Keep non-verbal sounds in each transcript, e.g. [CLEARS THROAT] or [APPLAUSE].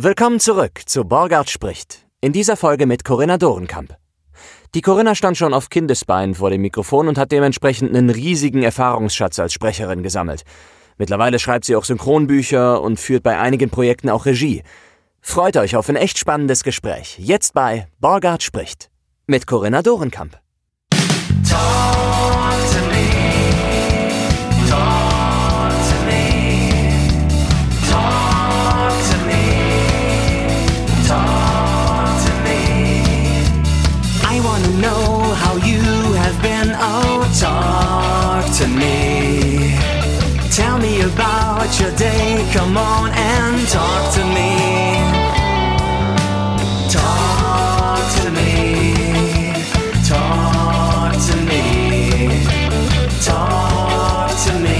Willkommen zurück zu Borgard spricht. In dieser Folge mit Corinna Dorenkamp. Die Corinna stand schon auf Kindesbeinen vor dem Mikrofon und hat dementsprechend einen riesigen Erfahrungsschatz als Sprecherin gesammelt. Mittlerweile schreibt sie auch Synchronbücher und führt bei einigen Projekten auch Regie. Freut euch auf ein echt spannendes Gespräch. Jetzt bei Borgard spricht. Mit Corinna Dorenkamp. Talk about your day. Come on and talk to me. Talk to me. Talk to me. Talk to me.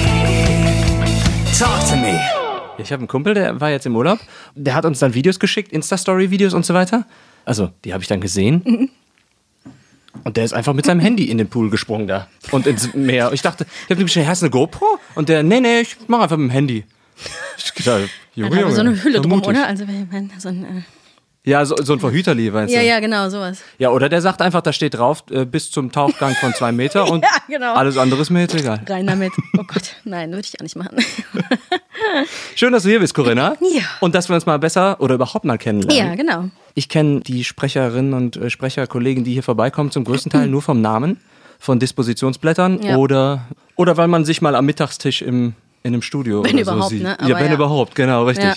Talk to me. Ich habe einen Kumpel, der war jetzt im Urlaub. Der hat uns dann Videos geschickt, Insta-Story-Videos und so weiter. Also, die habe ich dann gesehen. [LAUGHS] Und der ist einfach mit seinem Handy in den Pool gesprungen da. Und ins Meer. Ich dachte, ich habe ihm geschrieben, hast du eine GoPro? Und der, nee, nee, ich mache einfach mit dem Handy. [LAUGHS] Ich dachte, Junge, aber so eine Hülle drum, oder? Also, wenn man so ein, äh, Ja, so, so ein Verhüterli, weißt ja, du. ja, genau, sowas. Ja, oder der sagt einfach, da steht drauf, äh, bis zum Tauchgang von zwei Meter [LAUGHS] und Ja, genau. alles andere ist mir jetzt egal. Rein damit. Oh Gott, nein, würde ich auch nicht machen. [LAUGHS] Schön, dass du hier bist, Corinna. Ja. Und dass wir uns mal besser oder überhaupt mal kennenlernen. ja, genau. Ich kenne die Sprecherinnen und äh, Sprecherkollegen, die hier vorbeikommen, zum größten Teil nur vom Namen, von Dispositionsblättern Ja. oder, oder weil man sich mal am Mittagstisch im, in einem Studio Wenn oder so überhaupt, sieht. ne? ja, Aber wenn ja. überhaupt, genau, richtig. Ja.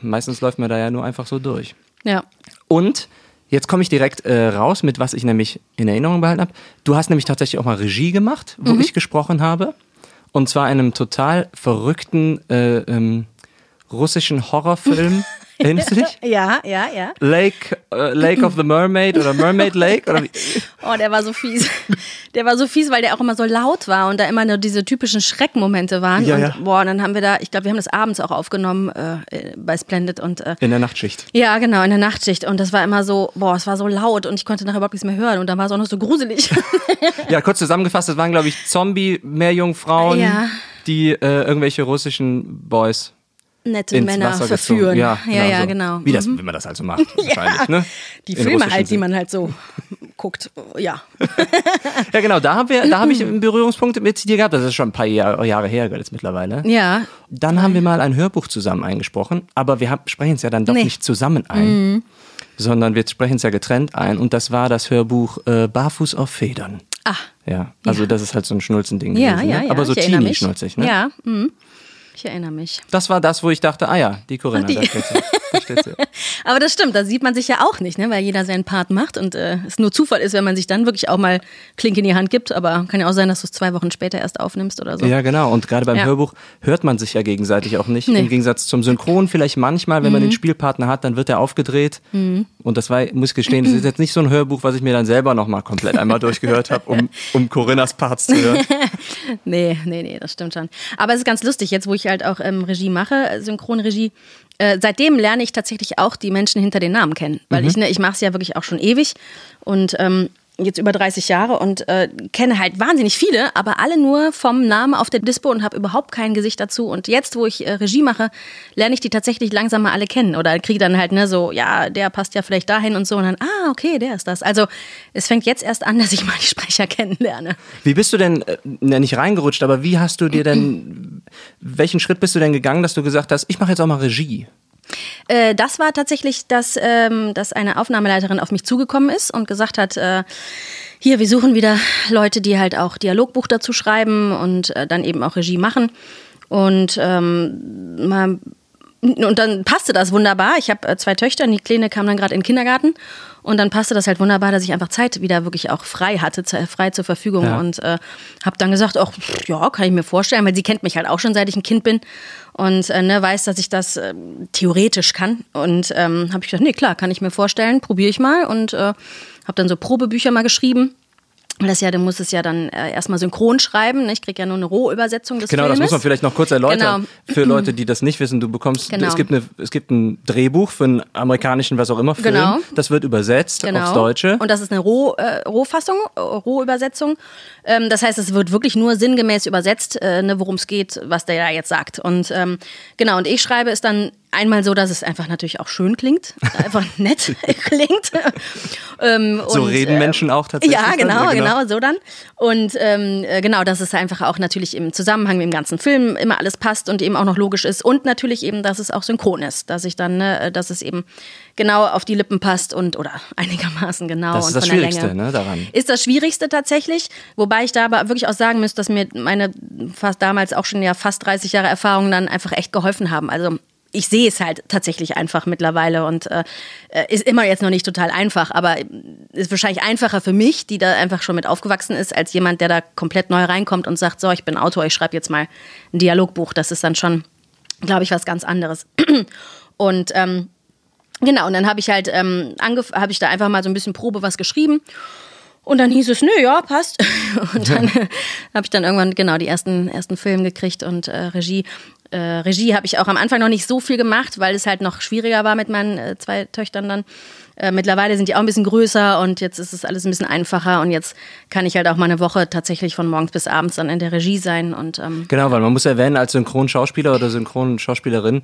Meistens läuft man da ja nur einfach so durch. Ja. Und jetzt komme ich direkt äh, raus mit, was ich nämlich in Erinnerung behalten habe. Du hast nämlich tatsächlich auch mal Regie gemacht, wo Mhm. ich gesprochen habe. Und zwar einem total verrückten äh, ähm, russischen Horrorfilm. [LAUGHS] Erinnerst du dich? [LAUGHS] Ja, ja, ja. Lake, äh, Lake of the Mermaid oder Mermaid Lake? Oder wie? [LAUGHS] Oh, der war so fies. Der war so fies, weil der auch immer so laut war und da immer nur diese typischen Schreckmomente waren. Ja, und ja. boah, dann haben wir da, ich glaube, wir haben das abends auch aufgenommen äh, äh, bei Splendid und äh, In der Nachtschicht. ja, genau, in der Nachtschicht. Und das war immer so, boah, es war so laut und ich konnte nachher überhaupt nichts mehr hören und dann war es auch noch so gruselig. [LAUGHS] Ja, kurz zusammengefasst, das waren, glaube ich, Zombie-Meerjungfrauen, Ja. die äh, irgendwelche russischen Boys Nette Männer Wasser verführen. gezogen. Ja, ja, ja, so. genau. Wie das, Mhm. wie man das also macht, [LAUGHS] wahrscheinlich. Ne? Die In Filme halt, die man halt so guckt. Ja. [LAUGHS] Ja, genau, da habe ich einen Berührungspunkt mit dir gehabt. Das ist schon ein paar Jahre, Jahre her jetzt mittlerweile. Ja. Dann haben wir mal ein Hörbuch zusammen eingesprochen, aber wir sprechen es ja dann doch Nee. Mhm. nicht zusammen ein, sondern wir sprechen es ja getrennt ein. Und das war das Hörbuch äh, Barfuß auf Federn. Ah. Ja, also das ist halt so ein Schnulzending Ja, gewesen, ja, ne? ja. aber so teeny-schnulzig. Ne? Ja. Mhm. Ich erinnere mich. Das war das, wo ich dachte, ah ja, die Corinna, Ah, die. [LAUGHS] [LAUGHS] Aber das stimmt, da sieht man sich ja auch nicht, ne? weil jeder seinen Part macht und äh, es nur Zufall ist, wenn man sich dann wirklich auch mal Klink in die Hand gibt. Aber kann ja auch sein, dass du es zwei Wochen später erst aufnimmst oder so. Ja, genau. Und gerade beim Ja. Hörbuch hört man sich ja gegenseitig auch nicht. Nee. Mhm. Im Gegensatz zum Synchron vielleicht manchmal, wenn man den Spielpartner hat, dann wird er aufgedreht. Und das war, muss ich gestehen, das ist jetzt nicht so ein Hörbuch, was ich mir dann selber nochmal komplett einmal durchgehört habe, um, um Corinnas Parts zu hören. [LAUGHS] Nee, nee, nee, das stimmt schon. Aber es ist ganz lustig, jetzt wo ich halt auch ähm, Regie mache, Synchronregie, äh, seitdem lerne ich tatsächlich auch die Menschen hinter den Namen kennen. Weil ich, ne, ich mache es ja wirklich auch schon ewig und ähm, jetzt über 30 Jahre und äh, kenne halt wahnsinnig viele, aber alle nur vom Namen auf der Dispo und habe überhaupt kein Gesicht dazu. Und jetzt, wo ich äh, Regie mache, lerne ich die tatsächlich langsam mal alle kennen. Oder kriege dann halt, ne, so, ja, der passt ja vielleicht dahin und so. Und dann, ah, okay, der ist das. Also es fängt jetzt erst an, [LAUGHS] dass ich mal die Sprecher kennenlerne. Wie bist du denn, äh, ne, nicht reingerutscht, aber wie hast du dir denn, welchen Schritt bist du denn gegangen, dass du gesagt hast, ich mache jetzt auch mal Regie? Äh, das war tatsächlich, dass, ähm, dass eine Aufnahmeleiterin auf mich zugekommen ist und gesagt hat, äh, hier, wir suchen wieder Leute, die halt auch Dialogbuch dazu schreiben und äh, dann eben auch Regie machen. Und ähm, mal und dann passte das wunderbar. Ich habe äh, zwei Töchter die Kleine kam dann gerade in den Kindergarten. Und dann passte das halt wunderbar, dass ich einfach Zeit wieder wirklich auch frei hatte, ze- frei zur Verfügung. Ja. Und äh, habe dann gesagt, ach, pff, ja, kann ich mir vorstellen, weil sie kennt mich halt auch schon, seit ich ein Kind bin. Und äh, ne, weiß, dass ich das äh, theoretisch kann. Und ähm, habe ich gesagt, nee, klar, kann ich mir vorstellen, probiere ich mal. Und äh, habe dann so Probebücher mal geschrieben. Das ja, du musst es ja dann äh, erstmal synchron schreiben. Ne? Ich krieg ja nur eine Rohübersetzung des Genau, Filmes. das muss man vielleicht noch kurz erläutern. Genau. Für Leute, die das nicht wissen, du bekommst, Genau. es, gibt eine, es gibt ein Drehbuch für einen amerikanischen, was auch immer, Film. Genau. Das wird übersetzt Genau. aufs Deutsche. Und das ist eine Roh, äh, Rohfassung, Rohübersetzung. Ähm, das heißt, es wird wirklich nur sinngemäß übersetzt, äh, ne, worum es geht, was der da jetzt sagt. Und ähm, genau, und ich schreibe es dann einmal so, dass es einfach natürlich auch schön klingt, [LAUGHS] einfach nett [LAUGHS] klingt. ähm, So und, reden äh, Menschen auch tatsächlich. Ja, dann? genau, genau, so dann. Und ähm, äh, genau, dass es einfach auch natürlich im Zusammenhang mit dem ganzen Film immer alles passt und eben auch noch logisch ist. Und natürlich eben, dass es auch synchron ist. Dass ich dann, ne, dass es eben genau auf die Lippen passt und oder [LAUGHS] einigermaßen genau. Das und ist das Schwierigste, ne, daran. Ist das Schwierigste tatsächlich, wobei ich da aber wirklich auch sagen müsste, dass mir meine fast damals auch schon ja fast 30 Jahre Erfahrung dann einfach echt geholfen haben. Also ich sehe es halt tatsächlich einfach mittlerweile und äh, ist immer jetzt noch nicht total einfach, aber ist wahrscheinlich einfacher für mich, die da einfach schon mit aufgewachsen ist, als jemand, der da komplett neu reinkommt und sagt, so, ich bin Autor, ich schreibe jetzt mal ein Dialogbuch. Das ist dann schon, glaube ich, was ganz anderes. [CLEARS THROAT] Und ähm, Genau, und dann habe ich halt ähm, habe ich da einfach mal so ein bisschen Probe was geschrieben. Und dann hieß es, nö, ja, passt. [LAUGHS] Und dann [LAUGHS] [LAUGHS] habe ich dann irgendwann genau die ersten, ersten Filme gekriegt und äh, Regie. Äh, Regie habe ich auch am Anfang noch nicht so viel gemacht, weil es halt noch schwieriger war mit meinen äh, zwei Töchtern dann. Äh, mittlerweile sind die auch ein bisschen größer und jetzt ist es alles ein bisschen einfacher und jetzt kann ich halt auch mal eine Woche tatsächlich von morgens bis abends dann in der Regie sein und ähm, Genau, weil man muss erwähnen, als Synchronschauspieler oder Synchronschauspielerin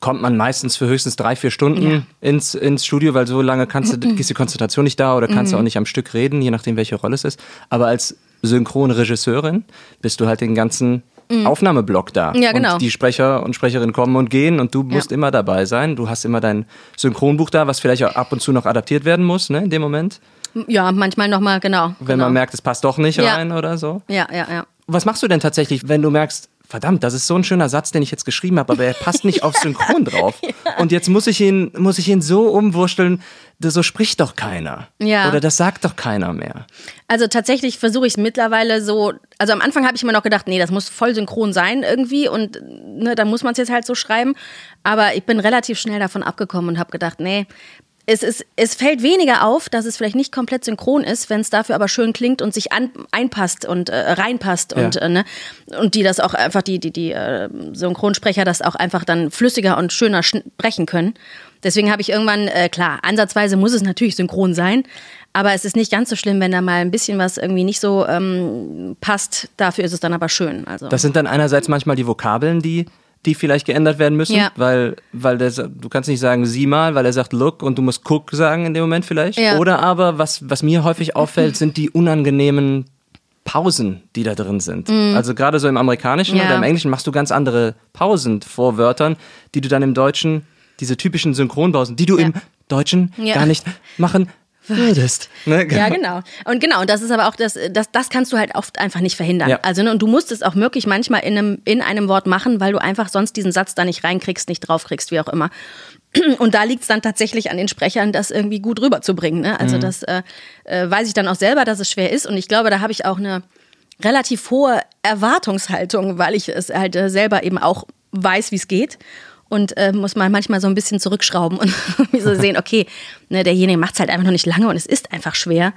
kommt man meistens für höchstens drei, vier Stunden ins, ins Studio, weil so lange kannst du, [CLEARS THROAT] ist die Konzentration nicht da oder kannst du auch nicht am Stück reden, je nachdem, welche Rolle es ist. Aber als Synchronregisseurin bist du halt den ganzen Aufnahmeblock da. Ja, genau. Und die Sprecher und Sprecherinnen kommen und gehen und du musst Ja. immer dabei sein. Du hast immer dein Synchronbuch da, was vielleicht auch ab und zu noch adaptiert werden muss, ne, in dem Moment. ja, manchmal nochmal, genau. Wenn genau. man merkt, es passt doch nicht Ja. rein oder so. Ja, ja, ja. Was machst du denn tatsächlich, wenn du merkst, verdammt, das ist so ein schöner Satz, den ich jetzt geschrieben habe, aber er passt nicht auf [LAUGHS] Synchron drauf. Und jetzt muss ich ihn, muss ich ihn so umwursteln, das- so spricht doch keiner. Ja. Oder das sagt doch keiner mehr. Also tatsächlich versuche ich es mittlerweile so. Also am Anfang habe ich immer noch gedacht, nee, das muss voll synchron sein irgendwie und ne, da muss man es jetzt halt so schreiben. Aber ich bin relativ schnell davon abgekommen und habe gedacht, nee. Es, ist, es fällt weniger auf, dass es vielleicht nicht komplett synchron ist, wenn es dafür aber schön klingt und sich an, einpasst und äh, reinpasst und, Ja. äh, ne, und die das auch einfach, die, die, die äh, Synchronsprecher das auch einfach dann flüssiger und schöner sprechen können. Deswegen habe ich irgendwann, äh, klar, ansatzweise muss es natürlich synchron sein, aber es ist nicht ganz so schlimm, wenn da mal ein bisschen was irgendwie nicht so ähm, passt. Dafür ist es dann aber schön. Also. Das sind dann einerseits manchmal die Vokabeln, die, die vielleicht geändert werden müssen, Ja. weil, weil der, du kannst nicht sagen, sieh mal, weil er sagt look und du musst guck sagen in dem Moment vielleicht. Ja. Oder aber, was, was mir häufig auffällt, sind die unangenehmen Pausen, die da drin sind. Also gerade so im Amerikanischen Mhm. Ja. oder im Englischen machst du ganz andere Pausen vor Wörtern, die du dann im Deutschen, diese typischen Synchronpausen, die du im Deutschen Ja. gar nicht machen würdest. Ne? Ja, genau. Und genau, und das ist aber auch das, das, das kannst du halt oft einfach nicht verhindern. Ja. Also, ne, und du musst es auch wirklich manchmal in einem, in einem Wort machen, weil du einfach sonst diesen Satz da nicht reinkriegst, nicht draufkriegst, wie auch immer. Und da liegt es dann tatsächlich an den Sprechern, das irgendwie gut rüberzubringen. Ne? Also, das äh, äh, weiß ich dann auch selber, dass es schwer ist. Und ich glaube, da habe ich auch eine relativ hohe Erwartungshaltung, weil ich es halt äh, selber eben auch weiß, wie es geht. Und äh, muss man manchmal so ein bisschen zurückschrauben und [LAUGHS] so sehen, okay, ne, derjenige macht es halt einfach noch nicht lange und es ist einfach schwer.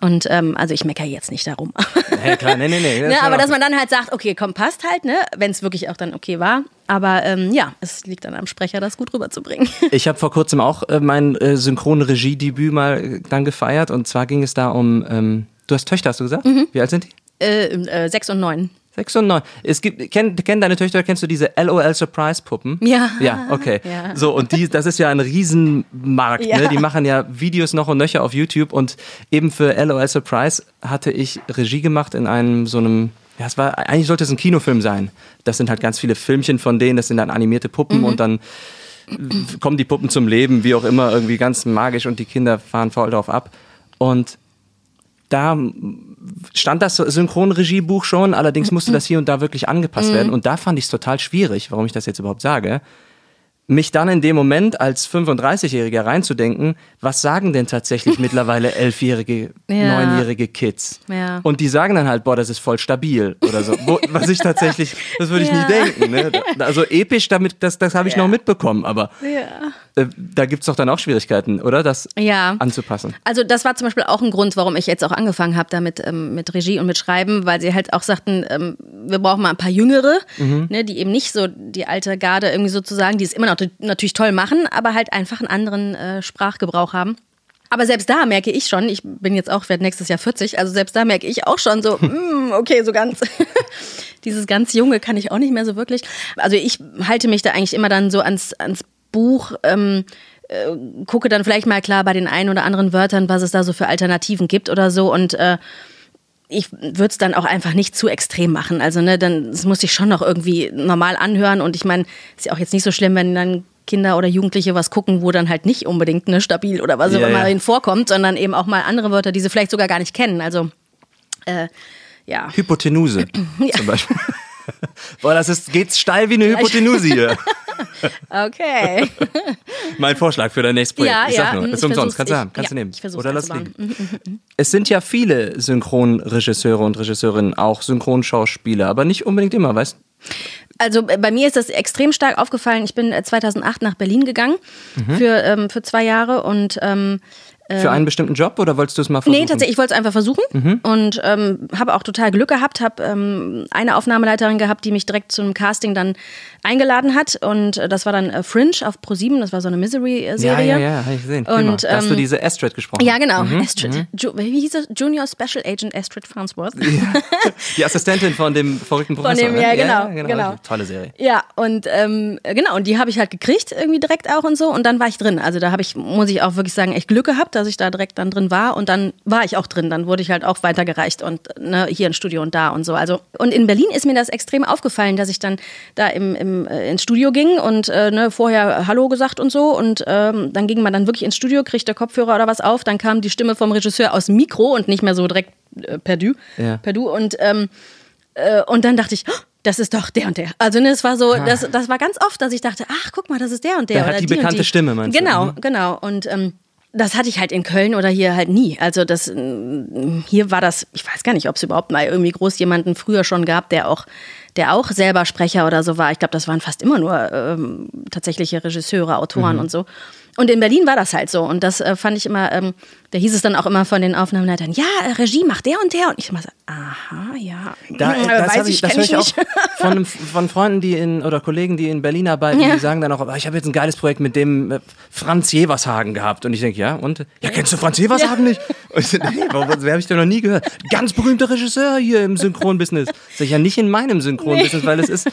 Und ähm, also ich meckere jetzt nicht darum. Ja, klar, nee, nee, nee. [LAUGHS] ne, ist aber dass man dann halt sagt, okay, komm, passt halt, ne, wenn es wirklich auch dann okay war. Aber ähm, ja, es liegt dann am Sprecher, das gut rüberzubringen. [LAUGHS] Ich habe vor kurzem auch äh, mein äh, Synchronregiedebüt mal äh, dann gefeiert und zwar ging es da um, ähm, du hast Töchter, hast du gesagt? Mhm. Wie alt sind die? äh, äh, sechs und neun. Sechs und neun. Es gibt, kenn, kennen deine Töchter, kennst du diese LOL Surprise Puppen? Ja. Ja, okay. Ja. So, und die, das ist ja ein Riesenmarkt, Ja. ne? Die machen ja Videos noch und nöcher auf YouTube und eben für LOL Surprise hatte ich Regie gemacht in einem so einem, ja, es war, eigentlich sollte es ein Kinofilm sein. Das sind halt ganz viele Filmchen von denen, das sind dann animierte Puppen und dann kommen die Puppen zum Leben, wie auch immer, irgendwie ganz magisch und die Kinder fahren voll drauf ab. Und da stand das Synchronregiebuch schon, allerdings musste das hier und da wirklich angepasst werden. Und da fand ich es total schwierig, warum ich das jetzt überhaupt sage, mich dann in dem Moment als 35-Jähriger reinzudenken, was sagen denn tatsächlich [LAUGHS] mittlerweile elfjährige, Ja. neunjährige Kids? Ja. Und die sagen dann halt, boah, das ist voll stabil oder so. Wo, was ich tatsächlich, das würde ich Ja. nie denken. Ne? Also episch, damit, das, das habe ich noch mitbekommen, aber Äh, da gibt's doch dann auch Schwierigkeiten, oder? Das Ja. anzupassen. Also das war zum Beispiel auch ein Grund, warum ich jetzt auch angefangen habe damit ähm, mit Regie und mit Schreiben, weil sie halt auch sagten, ähm, wir brauchen mal ein paar Jüngere, ne, die eben nicht so die alte Garde irgendwie sozusagen, die es immer noch natürlich toll machen, aber halt einfach einen anderen äh, Sprachgebrauch haben. Aber selbst da merke ich schon, ich bin jetzt auch, werde nächstes Jahr 40, also selbst da merke ich auch schon so, [LAUGHS] mm, okay, so ganz. [LAUGHS] dieses ganz Junge kann ich auch nicht mehr so wirklich. Also ich halte mich da eigentlich immer dann so ans, ans Buch, ähm, äh, gucke dann vielleicht mal klar bei den ein oder anderen Wörtern, was es da so für Alternativen gibt oder so und äh, ich würde es dann auch einfach nicht zu extrem machen. Also, ne, dann das muss ich schon noch irgendwie normal anhören. Und ich meine, ist ja auch jetzt nicht so schlimm, wenn dann Kinder oder Jugendliche was gucken, wo dann halt nicht unbedingt ne, stabil oder was auch Ja, immer ja. vorkommt, sondern eben auch mal andere Wörter, die sie vielleicht sogar gar nicht kennen. Also, äh, ja. Hypotenuse [CLEARS THROAT] zum Beispiel. [LAUGHS] Boah, das ist, geht's steil wie eine Hypotenuse hier. [LAUGHS] Okay. [LAUGHS] Mein Vorschlag für dein nächstes Projekt. Ja, ich sag ja, nur, mm, ist umsonst, kannst du haben, kannst ja, du nehmen. Oder lass liegen. Es sind ja viele Synchronregisseure und Regisseurinnen auch Synchronschauspieler, aber nicht unbedingt immer, weißt Also äh, bei mir ist das extrem stark aufgefallen. Ich bin äh, 2008 nach Berlin gegangen Mhm. für, ähm, für zwei Jahre und ähm, Für einen bestimmten Job oder wolltest du es mal versuchen? Nee, tatsächlich, ich wollte es einfach versuchen und ähm, habe auch total Glück gehabt, habe ähm, eine Aufnahmeleiterin gehabt, die mich direkt zum Casting dann eingeladen hat und äh, das war dann äh, Fringe auf Pro7, das war so eine Ja, Misery-Serie. ja, ja, hab ich gesehen. Und, da hast du ähm, diese Astrid gesprochen. Ja, genau. Astrid. Ju wie hieß es? Junior Special Agent Astrid Farnsworth. [LAUGHS] Die Assistentin von dem verrückten Professor. dem, ne? ja, genau, genau. Tolle Serie. Ja, und ähm, genau, und die habe ich halt gekriegt, irgendwie direkt auch und so. Und dann war ich drin. Also da habe ich, muss ich auch wirklich sagen, echt Glück gehabt, dass ich da direkt dann drin war. Und dann war ich auch drin. Dann wurde ich halt auch weitergereicht und ne, hier ein Studio und da und so. Also, und in Berlin ist mir das extrem aufgefallen, dass ich dann da im, im, äh, ins Studio ging und äh, ne, vorher Hallo gesagt und so. Und ähm, dann ging man dann wirklich ins Studio, kriegte Kopfhörer oder was auf. Dann kam die Stimme vom Regisseur aus dem Mikro und nicht mehr so direkt äh, per Du. Ja. Per du. Und ähm, äh, und dann dachte ich, oh, das ist doch der und der. Also ne, es war so, das, das war ganz oft, dass ich dachte, ach, guck mal, das ist der und der. Der hat oder die und bekannte Stimme, meinst du? Genau, Mhm. genau. Und ähm, das hatte ich halt in Köln oder hier halt nie. Also das ähm, hier war das, ich weiß gar nicht, ob es überhaupt mal irgendwie groß jemanden früher schon gab, der auch, der auch selber Sprecher oder so war. Ich glaube, das waren fast immer nur ähm, tatsächliche Regisseure, Autoren Mhm. und so. Und in Berlin war das halt so. Und das äh, fand ich immer, ähm, da hieß es dann auch immer von den Aufnahmeleitern, ja, äh, Regie macht der und der. Und ich immer so, aha, ja. Da, Hm, das weiß hab ich, das höre ich auch nicht. von, [LAUGHS] von Freunden, die in oder Kollegen, die in Berlin arbeiten, Ja. die sagen dann auch, "Ah, ich habe jetzt ein geiles Projekt mit dem äh, Franz Jevershagen gehabt. Und ich denke, ja, und? Ja, kennst du Franz Jevershagen nicht? Und ich so, nee, wer habe ich denn noch nie gehört? Ganz berühmter Regisseur hier im Synchronbusiness. Sag ich ja nicht in meinem Synchronbusiness, weil es ist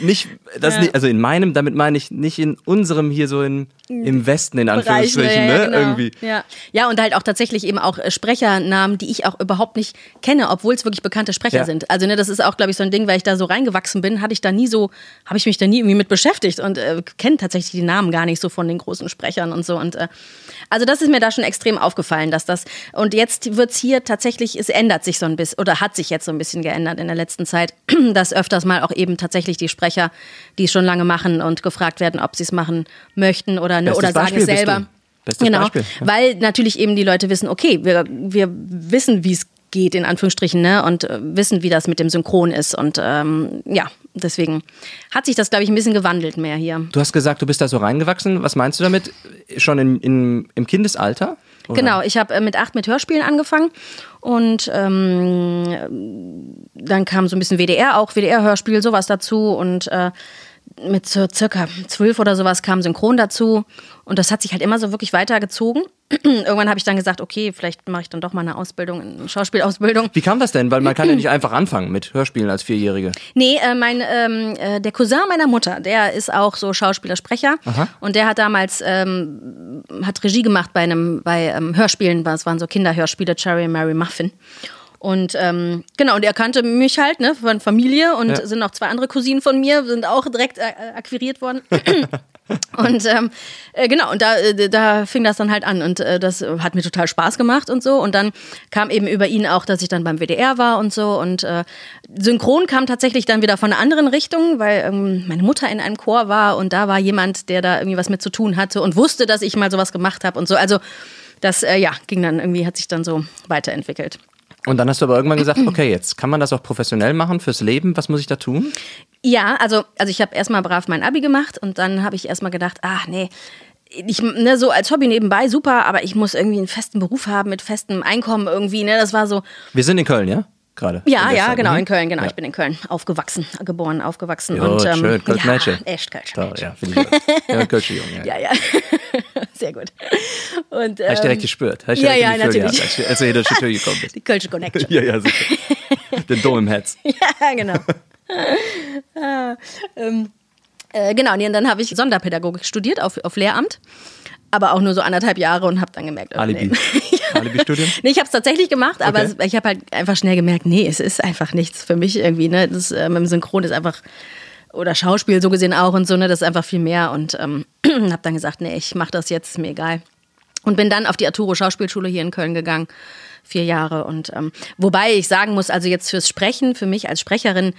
nicht, das Ja. nicht, also in meinem, damit meine ich nicht in unserem hier so in, im Westen in Bereich, Anführungsstrichen, ja, ja, ne? genau. Irgendwie. Ja. ja, und halt auch tatsächlich eben auch äh, Sprechernamen, die ich auch überhaupt nicht kenne, obwohl es wirklich bekannte Sprecher Ja. sind. Also ne, das ist auch, glaube ich, so ein Ding, weil ich da so reingewachsen bin, hatte ich da nie so, habe ich mich da nie irgendwie mit beschäftigt und äh, kenne tatsächlich die Namen gar nicht so von den großen Sprechern und so. Und äh, also das ist mir da schon extrem aufgefallen, dass das und jetzt wird's hier tatsächlich, es ändert sich so ein bisschen oder hat sich jetzt so ein bisschen geändert in der letzten Zeit, [CLEARS THROAT] dass öfters mal auch eben tatsächlich die Sprecher, die es schon lange machen und gefragt werden, ob sie es machen möchten oder ne, oder sagen es selber. Bestes genau, Beispiel, ja. weil natürlich eben die Leute wissen, okay, wir, wir wissen, wie es geht, in Anführungsstrichen, ne? und äh, wissen, wie das mit dem Synchron ist. Und ähm, ja, deswegen hat sich das, glaube ich, ein bisschen gewandelt mehr hier. Du hast gesagt, du bist da so reingewachsen. Was meinst du damit? Schon in, in, im Kindesalter? Oder? Genau, ich habe äh, mit acht mit Hörspielen angefangen und ähm, dann kam so ein bisschen WDR auch, WDR-Hörspiel, sowas dazu und äh, mit so circa zwölf oder sowas kam Synchron dazu und das hat sich halt immer so wirklich weitergezogen. [CLEARS THROAT] Irgendwann habe ich dann gesagt, okay, vielleicht mache ich dann doch mal eine Ausbildung, eine Schauspielausbildung. Wie kam das denn? Weil man kann ja [CLEARS THROAT] nicht einfach anfangen mit Hörspielen als Vierjährige. Nee, äh, mein, ähm, äh, der Cousin meiner Mutter, der ist auch so Schauspielersprecher und der hat damals ähm, hat Regie gemacht bei einem bei ähm, Hörspielen, das waren so Kinderhörspiele, Cherry Mary Muffin. Und ähm, genau, und er kannte mich halt, ne, von Familie und Ja. sind noch zwei andere Cousinen von mir, sind auch direkt äh, akquiriert worden. [LAUGHS] Und ähm, äh, genau, und da, äh, da fing das dann halt an und äh, das hat mir total Spaß gemacht und so. Und dann kam eben über ihn auch, dass ich dann beim WDR war und so. Und äh, Synchron kam tatsächlich dann wieder von einer anderen Richtung, weil ähm, meine Mutter in einem Chor war und da war jemand, der da irgendwie was mit zu tun hatte und wusste, dass ich mal sowas gemacht habe und so. Also das, äh, ja, ging dann irgendwie, hat sich dann so weiterentwickelt. Und dann hast du aber irgendwann gesagt, [CLEARS THROAT] okay, jetzt kann man das auch professionell machen fürs Leben. Was muss ich da tun? Ja, also, also ich habe erstmal brav mein Abi gemacht und dann habe ich erstmal gedacht, ach nee, ich, ne, so als Hobby nebenbei super, aber ich muss irgendwie einen festen Beruf haben mit festem Einkommen irgendwie, ne, das war so, Wir sind in Köln, ja? Gerade. ja, ja, genau, mhm. in Köln, genau, Ja. ich bin in Köln aufgewachsen, geboren, aufgewachsen Ja, und, ähm, schön, Kölsch ja, echt Kölsch, Toll, ja, finde ich gut. Ja, [LAUGHS] Kölsche Jung, ja. Ja, [LAUGHS] sehr gut. Und, Hast du direkt ähm, gespürt? Hast du ja, ja, natürlich. gehabt, als, du hier durch die Tür gekommen bist? [LAUGHS] die Kölsche Connection. Ja, ja, sicher. Den Dom im Herz. ja, genau. Äh, genau, und dann habe ich Sonderpädagogik studiert auf, auf Lehramt. Aber auch nur so anderthalb Jahre und habe dann gemerkt, oh, Alibi. [LAUGHS] Alibi-Studium? Nee, ich habe es tatsächlich gemacht, aber Okay. es, ich habe halt einfach schnell gemerkt, nee, es ist einfach nichts für mich irgendwie. Ne? Das äh, mit dem Synchron ist einfach, oder Schauspiel so gesehen auch und so, ne? das ist einfach viel mehr. Und ähm, [CLEARS THROAT] habe dann gesagt, nee, ich mache das jetzt, ist mir egal. Und bin dann auf die Arturo Schauspielschule hier in Köln gegangen, vier Jahre. Und ähm, wobei ich sagen muss, also jetzt fürs Sprechen, für mich als Sprecherin,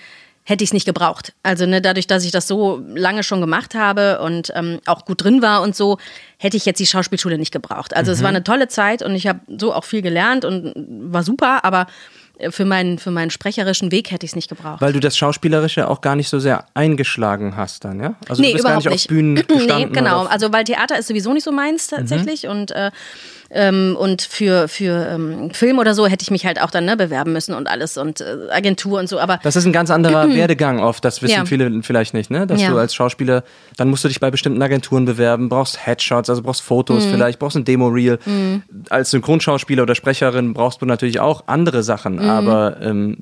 hätte ich es nicht gebraucht. Also ne, dadurch, dass ich das so lange schon gemacht habe und ähm, auch gut drin war und so, hätte ich jetzt die Schauspielschule nicht gebraucht. Also es war eine tolle Zeit und ich habe so auch viel gelernt und war super, aber äh, für meinen, für meinen sprecherischen Weg hätte ich es nicht gebraucht. Weil du das Schauspielerische auch gar nicht so sehr eingeschlagen hast dann, ja? Also nee, du bist gar überhaupt nicht, nicht. auf Bühnen [CLEARS THROAT] gestanden. nee, genau. Also weil Theater ist sowieso nicht so meins tatsächlich und äh, ähm, und für für ähm, Film oder so hätte ich mich halt auch dann ne, bewerben müssen und alles und äh, Agentur und so. Aber Das ist ein ganz anderer Werdegang oft, das wissen Ja. viele vielleicht nicht, ne? Dass Ja. du als Schauspieler, dann musst du dich bei bestimmten Agenturen bewerben, brauchst Headshots, also brauchst Mhm. Fotos vielleicht, brauchst ein Demo-Reel. Als Synchronschauspieler oder Sprecherin brauchst du natürlich auch andere Sachen, Mhm. aber ähm,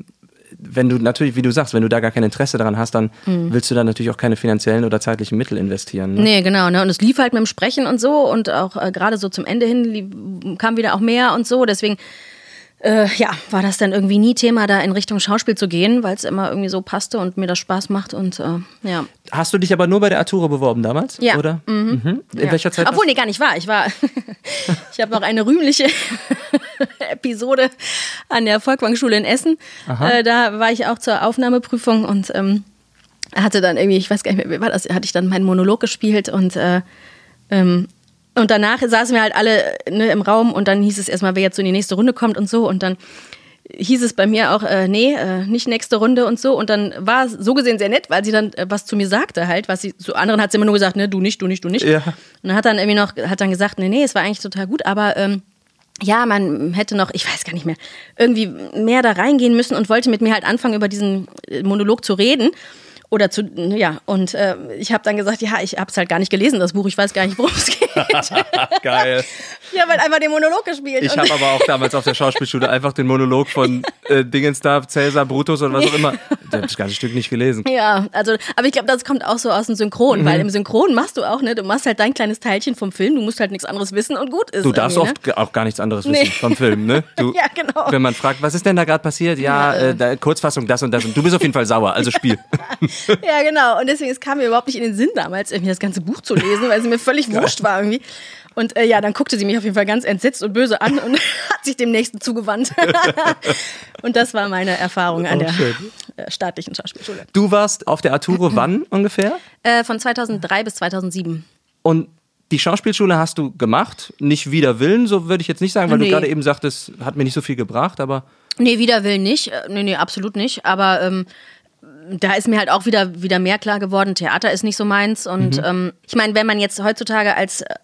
wenn du natürlich, wie du sagst, wenn du da gar kein Interesse daran hast, dann willst du da natürlich auch keine finanziellen oder zeitlichen Mittel investieren. Ne? Mhm. Nee, genau. Ne? Und es lief halt mit dem Sprechen und so und auch äh, gerade so zum Ende hin kam wieder auch mehr und so. Deswegen, äh, ja, war das dann irgendwie nie Thema, da in Richtung Schauspiel zu gehen, weil es immer irgendwie so passte und mir das Spaß macht und äh, ja. Hast du dich aber nur bei der Arturo beworben damals? Ja. Oder? Mhm. In ja. welcher Zeit? Obwohl, nee, gar nicht wahr. Ich war, [LAUGHS] ich habe noch eine rühmliche [LAUGHS] Episode an der Volkwang-Schule in Essen. Äh, da war ich auch zur Aufnahmeprüfung und ähm, hatte dann irgendwie, ich weiß gar nicht mehr, wie war das, hatte ich dann meinen Monolog gespielt und äh, ähm, und danach saßen wir halt alle ne, im Raum und dann hieß es erstmal, wer jetzt so in die nächste Runde kommt und so und dann hieß es bei mir auch, äh, nee, äh, nicht nächste Runde und so. Und dann war es so gesehen sehr nett, weil sie dann äh, was zu mir sagte halt, was sie zu anderen hat sie immer nur gesagt, ne, du nicht, du nicht, du nicht. Ja. Und hat dann irgendwie noch, hat dann gesagt, nee, nee, es war eigentlich total gut, aber ähm, ja, man hätte noch, ich weiß gar nicht mehr, irgendwie mehr da reingehen müssen und wollte mit mir halt anfangen, über diesen äh, Monolog zu reden. Oder zu, ja, und äh, ich habe dann gesagt, ja, ich habe es halt gar nicht gelesen, das Buch, ich weiß gar nicht, worum es geht. [LAUGHS] Geil. ich habe halt einfach den Monolog gespielt. Ich habe aber auch damals auf der Schauspielschule [LAUGHS] einfach den Monolog von äh, Dingens da, Cäsar, Brutus oder was auch immer. Ich habe das ganze Stück nicht gelesen. Ja, also, aber ich glaube, das kommt auch so aus dem Synchron, Mhm. weil im Synchron machst du auch, ne, du machst halt dein kleines Teilchen vom Film, du musst halt nichts anderes wissen und gut ist. Du darfst oft ge- auch gar nichts anderes wissen Nee. vom Film, ne? [LAUGHS] Du, Ja, genau. Wenn man fragt, was ist denn da gerade passiert? Ja, äh, da, Kurzfassung, das und das. Und du bist auf jeden Fall sauer, also spiel. [LAUGHS] Ja, genau. Und deswegen, es kam mir überhaupt nicht in den Sinn damals, irgendwie das ganze Buch zu lesen, weil es mir völlig wurscht war irgendwie. Und äh, ja, dann guckte sie mich auf jeden Fall ganz entsetzt und böse an und [LAUGHS] hat sich dem Nächsten zugewandt. [LAUGHS] und das war meine Erfahrung an der äh, staatlichen Schauspielschule. Du warst auf der Arturo [CLEARS THROAT] wann ungefähr? Äh, von 2003 bis 2007. Und die Schauspielschule hast du gemacht, nicht wider Willen, so würde ich jetzt nicht sagen, weil Nee. du gerade eben sagtest, hat mir nicht so viel gebracht, aber Nee, wider Willen nicht. Äh, Nee, nee, absolut nicht. Aber ähm, da ist mir halt auch wieder, wieder mehr klar geworden, Theater ist nicht so meins. Und Mhm. ähm, ich meine, wenn man jetzt heutzutage als äh,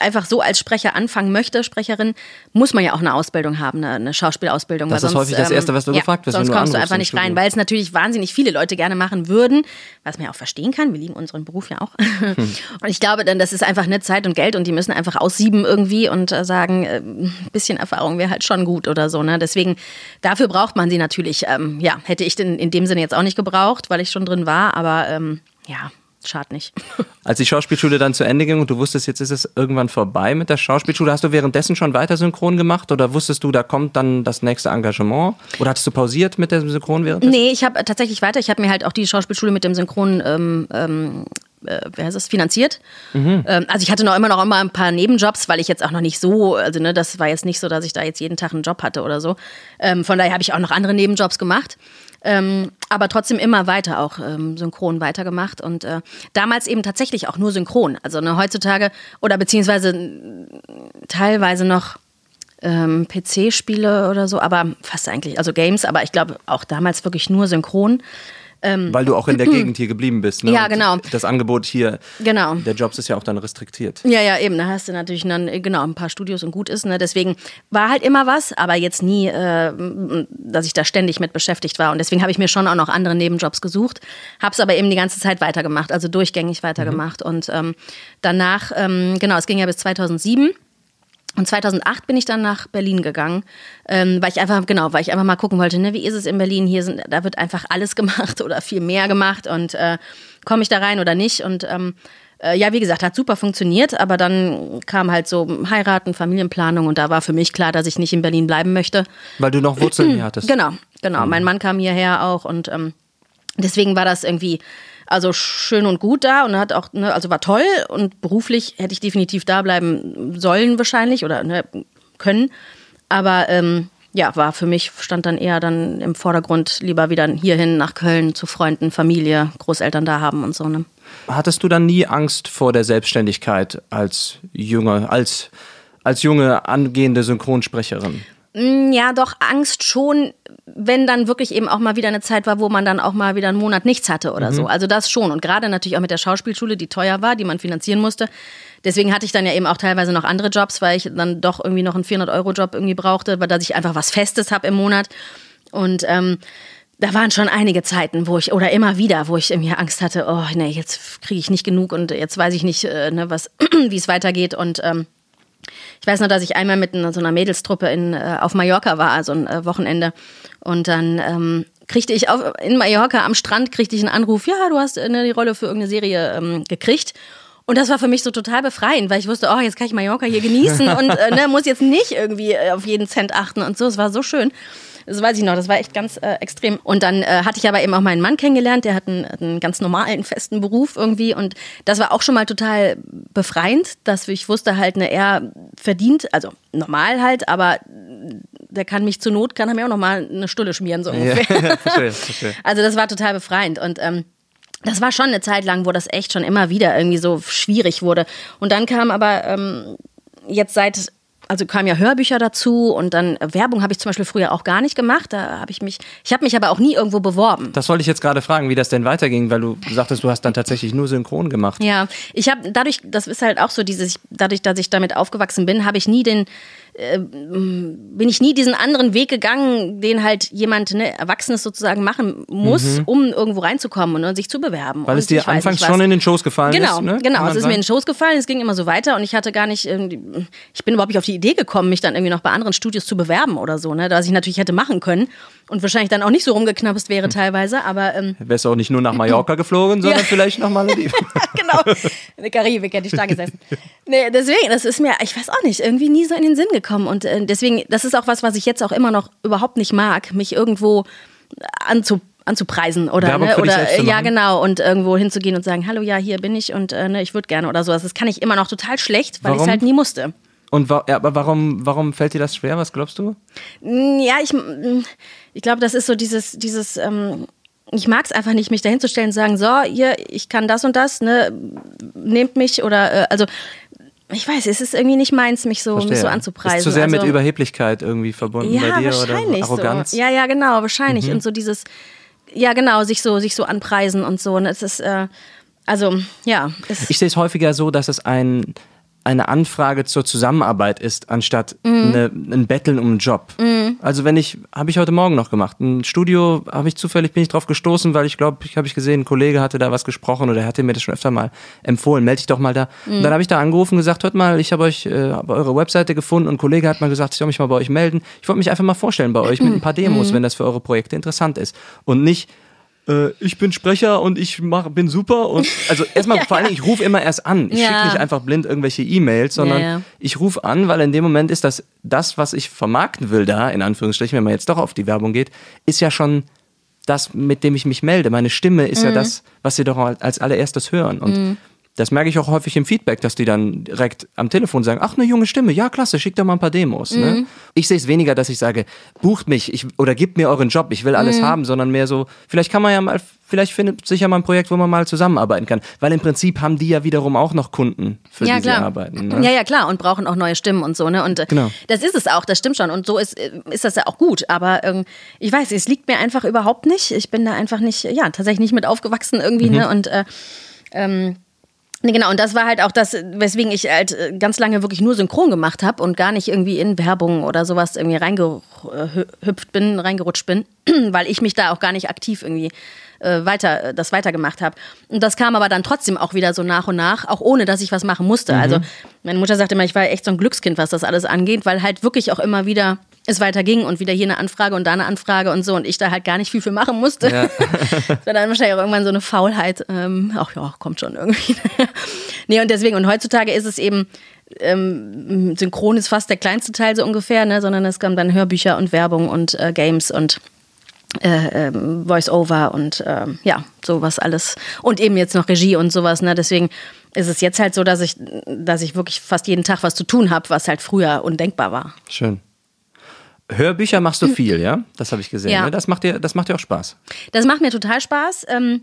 einfach so als Sprecher anfangen möchte, Sprecherin, muss man ja auch eine Ausbildung haben, eine, eine Schauspielausbildung. Das weil ist sonst, häufig das Erste, was du ja, gefragt wirst, Sonst kommst du einfach nicht rein, weil es natürlich wahnsinnig viele Leute gerne machen würden, was man ja auch verstehen kann. Wir lieben unseren Beruf ja auch. Hm. [LAUGHS] Und ich glaube dann, das ist einfach eine Zeit und Geld und die müssen einfach aussieben irgendwie und äh, sagen, äh, ein bisschen Erfahrung wäre halt schon gut oder so. Ne? Deswegen, dafür braucht man sie natürlich. Ähm, ja, hätte ich denn in dem Sinne jetzt auch nicht gebraucht, weil ich schon drin war, aber ähm, ja, schade nicht. [LAUGHS] als die Schauspielschule dann zu Ende ging und du wusstest, jetzt ist es irgendwann vorbei mit der Schauspielschule, hast du währenddessen schon weiter synchron gemacht oder wusstest du, da kommt dann das nächste Engagement? Oder hattest du pausiert mit dem Synchron währenddessen? Nee, ich habe tatsächlich weiter. Ich habe mir halt auch die Schauspielschule mit dem Synchron, ähm, ähm, äh, wer heißt das, finanziert. Ähm, also ich hatte noch immer noch immer ein paar Nebenjobs, weil ich jetzt auch noch nicht so, also ne, das war jetzt nicht so, dass ich da jetzt jeden Tag einen Job hatte oder so. Ähm, von daher habe ich auch noch andere Nebenjobs gemacht. Ähm, aber trotzdem immer weiter auch ähm, synchron weitergemacht und äh, damals eben tatsächlich auch nur synchron. Also ne, heutzutage oder beziehungsweise teilweise noch ähm, PC-Spiele oder so, aber fast eigentlich, also Games, aber ich glaube auch damals wirklich nur synchron. Weil du auch in der [CLEARS THROAT] Gegend hier geblieben bist. Ne? Ja, Und genau. Das Angebot hier, Genau. der Jobs ist ja auch dann restriktiert. Ja, ja, eben. Da hast du natürlich dann äh, genau ein paar Studios und gut ist. Ne? Deswegen war halt immer was, aber jetzt nie, äh, dass ich da ständig mit beschäftigt war. Und deswegen habe ich mir schon auch noch andere Nebenjobs gesucht, habe es aber eben die ganze Zeit weitergemacht, also durchgängig weitergemacht. Und ähm, danach, ähm, genau, es ging ja bis 2007. Und 2008 bin ich dann nach Berlin gegangen, ähm, weil ich einfach, genau, weil ich einfach mal gucken wollte, ne, wie ist es in Berlin? Hier sind, da wird einfach alles gemacht [LAUGHS] oder viel mehr gemacht und äh, komme ich da rein oder nicht? Und ähm, äh, ja, wie gesagt, hat super funktioniert, aber dann kam halt so Heiraten, Familienplanung und da war für mich klar, dass ich nicht in Berlin bleiben möchte. Weil du noch Wurzeln hier hattest. [CLEARS THROAT] Genau, genau. Mein Mann kam hierher auch und ähm, deswegen war das irgendwie also schön und gut da und hat auch, ne, also war toll und beruflich hätte ich definitiv da bleiben sollen wahrscheinlich oder ne, können. Aber ähm, ja, war für mich, stand dann eher dann im Vordergrund, lieber wieder hierhin nach Köln zu Freunden, Familie, Großeltern da haben und so. Ne? Hattest du dann nie Angst vor der Selbstständigkeit als junge, als, als junge angehende Synchronsprecherin? Mm, Ja, doch, Angst schon, wenn dann wirklich eben auch mal wieder eine Zeit war, wo man dann auch mal wieder einen Monat nichts hatte oder so. Also das schon. Und gerade natürlich auch mit der Schauspielschule, die teuer war, die man finanzieren musste. Deswegen hatte ich dann ja eben auch teilweise noch andere Jobs, weil ich dann doch irgendwie noch einen 400-Euro-Job irgendwie brauchte, weil dass ich einfach was Festes habe im Monat. Und ähm, da waren schon einige Zeiten, wo ich, oder immer wieder, wo ich irgendwie Angst hatte, oh nee, jetzt kriege ich nicht genug und jetzt weiß ich nicht, äh, ne, was, [CLEARS THROAT] wie es weitergeht. Und ähm, ich weiß noch, dass ich einmal mit einer, so einer Mädelstruppe in, äh, auf Mallorca war, also ein äh, Wochenende. Und dann ähm, kriegte ich auf, in Mallorca am Strand kriegte ich einen Anruf, ja, du hast äh, ne, die Rolle für irgendeine Serie ähm, gekriegt. Und das war für mich so total befreiend, weil ich wusste, oh, jetzt kann ich Mallorca hier genießen [LAUGHS] und äh, ne, muss jetzt nicht irgendwie äh, auf jeden Cent achten und so. Es war so schön. Das weiß ich noch, das war echt ganz äh, extrem. Und dann äh, hatte ich aber eben auch meinen Mann kennengelernt, der hat einen, einen ganz normalen, festen Beruf irgendwie. Und das war auch schon mal total befreiend, dass ich wusste halt, ne, er verdient, also normal halt, aber der kann mich zur Not, kann er mir auch noch mal eine Stulle schmieren, so [LAUGHS] ungefähr. verstehe, verstehe. Also das war total befreiend und ähm, das war schon eine Zeit lang, wo das echt schon immer wieder irgendwie so schwierig wurde. Und dann kam aber ähm, jetzt seit, also kamen ja Hörbücher dazu und dann äh, Werbung habe ich zum Beispiel früher auch gar nicht gemacht. Da habe ich mich, ich habe mich aber auch nie irgendwo beworben. Das wollte ich jetzt gerade fragen, wie das denn weiterging, weil du sagtest, du hast dann tatsächlich nur synchron gemacht. Ja, ich habe dadurch, das ist halt auch so dieses, dadurch, dass ich damit aufgewachsen bin, habe ich nie den, äh, bin ich nie diesen anderen Weg gegangen, den halt jemand ne, Erwachsenes sozusagen machen muss, um irgendwo reinzukommen und sich zu bewerben. Mhm. Weil und es dir anfangs schon in den Schoß gefallen Genau, ist. Ne? genau. Es ist mir in den Schoß gefallen, es ging immer so weiter und ich hatte gar nicht, ich bin überhaupt nicht auf die Idee gekommen, mich dann irgendwie noch bei anderen Studios zu bewerben oder so, ne, was ich natürlich hätte machen können und wahrscheinlich dann auch nicht so rumgeknapst wäre teilweise, aber ähm, Wärst du auch nicht nur nach Mallorca [CLEARS THROAT] geflogen, sondern Ja. vielleicht nach Malediven. [LAUGHS] genau. In der Karibik hätte ich da gesessen. Nee, deswegen, das ist mir, ich weiß auch nicht, irgendwie nie so in den Sinn gekommen. Und äh, deswegen, das ist auch was, was ich jetzt auch immer noch überhaupt nicht mag, mich irgendwo anzu, anzupreisen oder, ne, oder äh, ja genau und irgendwo hinzugehen und sagen, hallo, ja, hier bin ich und äh, ne, ich würde gerne oder sowas. Das kann ich immer noch total schlecht, weil ich es halt nie musste. Und wa ja, aber warum, warum fällt dir das schwer? Was glaubst du? Mm, Ja, ich, mm, ich glaube, das ist so dieses, dieses, ähm, ich mag es einfach nicht, mich dahin zu stellen und sagen, so, hier, ich kann das und das, ne, nehmt mich oder, äh, also, ich weiß, es ist irgendwie nicht meins, mich so, mich so anzupreisen. Ist zu sehr also, mit Überheblichkeit irgendwie verbunden ja, bei dir wahrscheinlich oder Arroganz? Mhm. So. Ja, ja, genau, wahrscheinlich. Und so dieses, ja, genau, sich so, sich so anpreisen und so. Und es ist, äh, also, ja. Es, Ich sehe es häufiger so, dass es ein, eine Anfrage zur Zusammenarbeit ist, anstatt Mhm. eine, ein Betteln um einen Job. Also wenn ich, habe ich heute Morgen noch gemacht, ein Studio habe ich zufällig, bin ich drauf gestoßen, weil ich glaube, ich habe ich gesehen, ein Kollege hatte da was gesprochen oder er hatte mir das schon öfter mal empfohlen, melde dich doch mal da. Mhm. Und dann habe ich da angerufen und gesagt, hört mal, ich habe euch, äh, habe eure Webseite gefunden und ein Kollege hat mal gesagt, ich soll mich mal bei euch melden. Ich wollte mich einfach mal vorstellen bei euch mit [CLEARS THROAT] ein paar Mhm. Demos, wenn das für eure Projekte interessant ist. Und nicht, äh, ich bin Sprecher und ich mach, bin super und also erstmal [LAUGHS] vor allen Dingen, ich rufe immer erst an. Ich Ja. schicke nicht einfach blind irgendwelche E-Mails, sondern Ja, ja. ich rufe an, weil in dem Moment ist das, das, was ich vermarkten will da, in Anführungsstrichen, wenn man jetzt doch auf die Werbung geht, ist ja schon das, mit dem ich mich melde. Meine Stimme ist ja das, was sie doch als allererstes hören. Und das merke ich auch häufig im Feedback, dass die dann direkt am Telefon sagen, ach, eine junge Stimme, ja, klasse, schickt doch mal ein paar Demos. Ne? Ich sehe es weniger, dass ich sage, bucht mich ich, oder gebt mir euren Job, ich will alles haben, sondern mehr so, vielleicht kann man ja mal, vielleicht findet sich ja mal ein Projekt, wo man mal zusammenarbeiten kann. Weil im Prinzip haben die ja wiederum auch noch Kunden, für ja, die sie klar. arbeiten. Ne? Ja, ja, klar. Und brauchen auch neue Stimmen und so, ne? Und äh, Genau. das ist es auch, das stimmt schon. Und so ist, äh, ist das ja auch gut. Aber ähm, ich weiß, es liegt mir einfach überhaupt nicht. Ich bin da einfach nicht, ja, tatsächlich nicht mit aufgewachsen irgendwie, Mhm. ne? Und äh, ähm, genau, und das war halt auch das, weswegen ich halt äh, ganz lange wirklich nur synchron gemacht habe und gar nicht irgendwie in Werbung oder sowas irgendwie reingehüpft bin, reingerutscht bin, [CLEARS THROAT] weil ich mich da auch gar nicht aktiv irgendwie äh, weiter, äh, das weitergemacht habe. Und das kam aber dann trotzdem auch wieder so nach und nach, auch ohne dass ich was machen musste. Also meine Mutter sagte immer, ich war echt so ein Glückskind, was das alles angeht, weil halt wirklich auch immer wieder es weiterging und wieder hier eine Anfrage und da eine Anfrage und so und ich da halt gar nicht viel für machen musste. Ja. das [LAUGHS] war dann wahrscheinlich auch irgendwann so eine Faulheit. Ähm, ach ja, kommt schon irgendwie. [LAUGHS] nee, und deswegen, und heutzutage ist es eben, ähm, Synchron ist fast der kleinste Teil so ungefähr, ne, sondern es kamen dann Hörbücher und Werbung und äh, Games und äh, ähm, Voice-Over und ähm, ja, sowas alles. Und eben jetzt noch Regie und sowas, ne? Deswegen ist es jetzt halt so, dass ich, dass ich wirklich fast jeden Tag was zu tun habe, was halt früher undenkbar war. Schön. Hörbücher machst du viel, ja? Das habe ich gesehen. Ja. Ne? Das, macht dir, das macht dir auch Spaß. Das macht mir total Spaß. Ähm,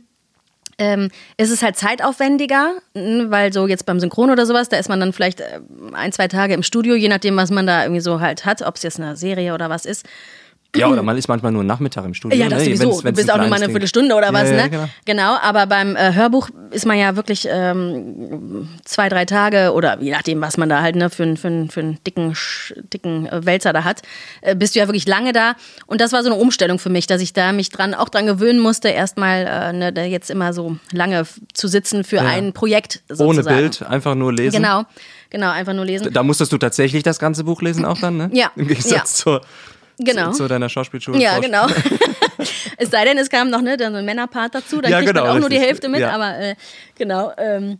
ähm, es ist halt zeitaufwendiger, n, weil so jetzt beim Synchron oder sowas, da ist man dann vielleicht äh, ein, zwei Tage im Studio, je nachdem, was man da irgendwie so halt hat, ob es jetzt eine Serie oder was ist. Ja, oder [CLEARS THROAT] man ist manchmal nur Nachmittag im Studio. Ja, das ne? sowieso. Wenn's- du wenn's bist ein auch nur mal eine Viertelstunde oder was, Ja, ja, ne? genau. Genau, aber beim äh, Hörbuch ist man ja wirklich ähm, zwei, drei Tage oder je nachdem, was man da halt ne, für, einen- für, einen- für einen dicken, dicken äh, Wälzer da hat, äh, bist du ja wirklich lange da. Und das war so eine Umstellung für mich, dass ich da mich dran auch dran gewöhnen musste, erstmal äh, ne, da jetzt immer so lange zu sitzen für ein Projekt. Sozusagen. Ohne Bild, einfach nur lesen. Genau, genau, einfach nur lesen. Da musstest du tatsächlich das ganze Buch lesen auch dann, ne? Ja, Im Gegensatz ja. zur, Genau. zu, zu deiner Schauspielschule. Ja, Vorsch- genau. [LAUGHS] es sei denn, es kam noch ne, dann so ein Männerpart dazu, dann Ja, kriegt genau, man auch nur die richtig. Hälfte mit, Ja. aber äh, genau. Ähm,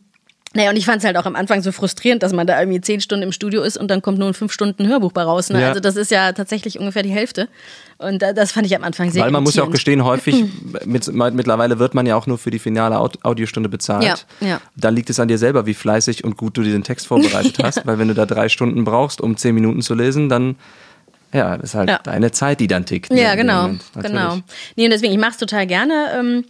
naja, und ich fand es halt auch am Anfang so frustrierend, dass man da irgendwie zehn Stunden im Studio ist und dann kommt nur ein fünf Stunden Hörbuch bei raus. Ne? Ja. Also das ist ja tatsächlich ungefähr die Hälfte. Und da, das fand ich am Anfang sehr Weil man muss ja auch gestehen, häufig, [LAUGHS] mit, mittlerweile wird man ja auch nur für die finale Aud- Audiostunde bezahlt. Ja, ja. Dann liegt es an dir selber, wie fleißig und gut du diesen Text vorbereitet [LAUGHS] hast. Weil wenn du da drei Stunden brauchst, um zehn Minuten zu lesen, dann ja, ist halt Ja. deine Zeit, die dann tickt. ne, Ja, genau, genau. Nee, und deswegen, ich mache es total gerne. Ähm,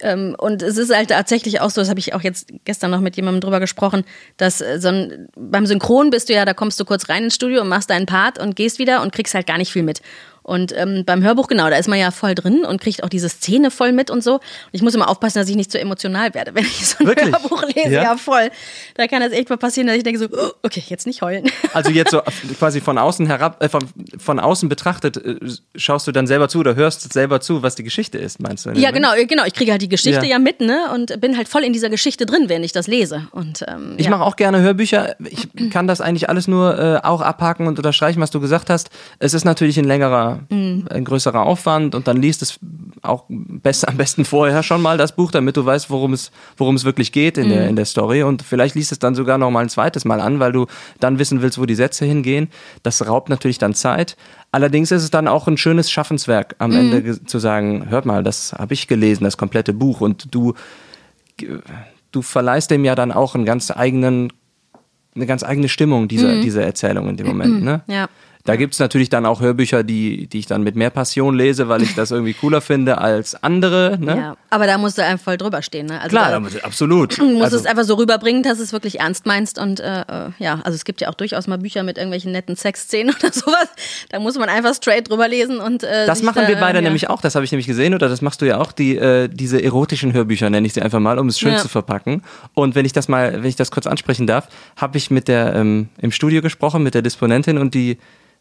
ähm, und es ist halt tatsächlich auch so, das habe ich auch jetzt gestern noch mit jemandem drüber gesprochen, dass äh, so ein, beim Synchron bist du ja, da kommst du kurz rein ins Studio und machst deinen Part und gehst wieder und kriegst halt gar nicht viel mit. Und ähm, beim Hörbuch, genau, da ist man ja voll drin und kriegt auch diese Szene voll mit und so. Und ich muss immer aufpassen, dass ich nicht zu emotional werde, [LAUGHS] wenn ich so ein Wirklich? Hörbuch lese. Ja? Ja? voll. Da kann das echt mal passieren, dass ich denke so, oh, okay, jetzt nicht heulen. [LAUGHS] Also jetzt so quasi von außen herab, äh, von, von außen betrachtet, äh, schaust du dann selber zu oder hörst selber zu, was die Geschichte ist, meinst du? Ja, genau, genau. Ich kriege halt die Geschichte Ja. ja. mit, ne? Und bin halt voll in dieser Geschichte drin, wenn ich das lese. Und ähm, Ich ja. mache auch gerne Hörbücher. Ich kann das eigentlich alles nur äh, auch abhaken und unterstreichen, was du gesagt hast. Es ist natürlich ein längerer, Mhm. ein größerer Aufwand und dann liest es auch best, am besten vorher schon mal das Buch, damit du weißt, worum es, worum es wirklich geht in, Mhm. der, in der Story. Und vielleicht liest es dann sogar noch mal ein zweites Mal an, weil du dann wissen willst, wo die Sätze hingehen. Das raubt natürlich dann Zeit. Allerdings ist es dann auch ein schönes Schaffenswerk, am Mhm. Ende zu sagen, hört mal, das habe ich gelesen, das komplette Buch. Und du du verleihst dem ja dann auch einen ganz eigenen, eine ganz eigene Stimmung, diese, diese Erzählung in dem Moment. Ne? Mhm. Ja. Da gibt es natürlich dann auch Hörbücher, die, die ich dann mit mehr Passion lese, weil ich das irgendwie cooler finde als andere. Ne? Ja, aber da musst du einfach voll drüber stehen. Ne? Also Klar, da, absolut. du [CLEARS THROAT] musst Also, es einfach so rüberbringen, dass du es wirklich ernst meinst. Und äh, äh, ja, also es gibt ja auch durchaus mal Bücher mit irgendwelchen netten Sexszenen [LAUGHS] oder sowas. Da muss man einfach straight drüber lesen. Und, äh, das machen da, wir beide ja. nämlich auch, das habe ich nämlich gesehen, oder das machst du ja auch, die, äh, diese erotischen Hörbücher, nenne ich sie einfach mal, um es schön Ja. zu verpacken. Und wenn ich das mal, wenn ich das kurz ansprechen darf, habe ich mit der ähm, im Studio gesprochen, mit der Disponentin und die,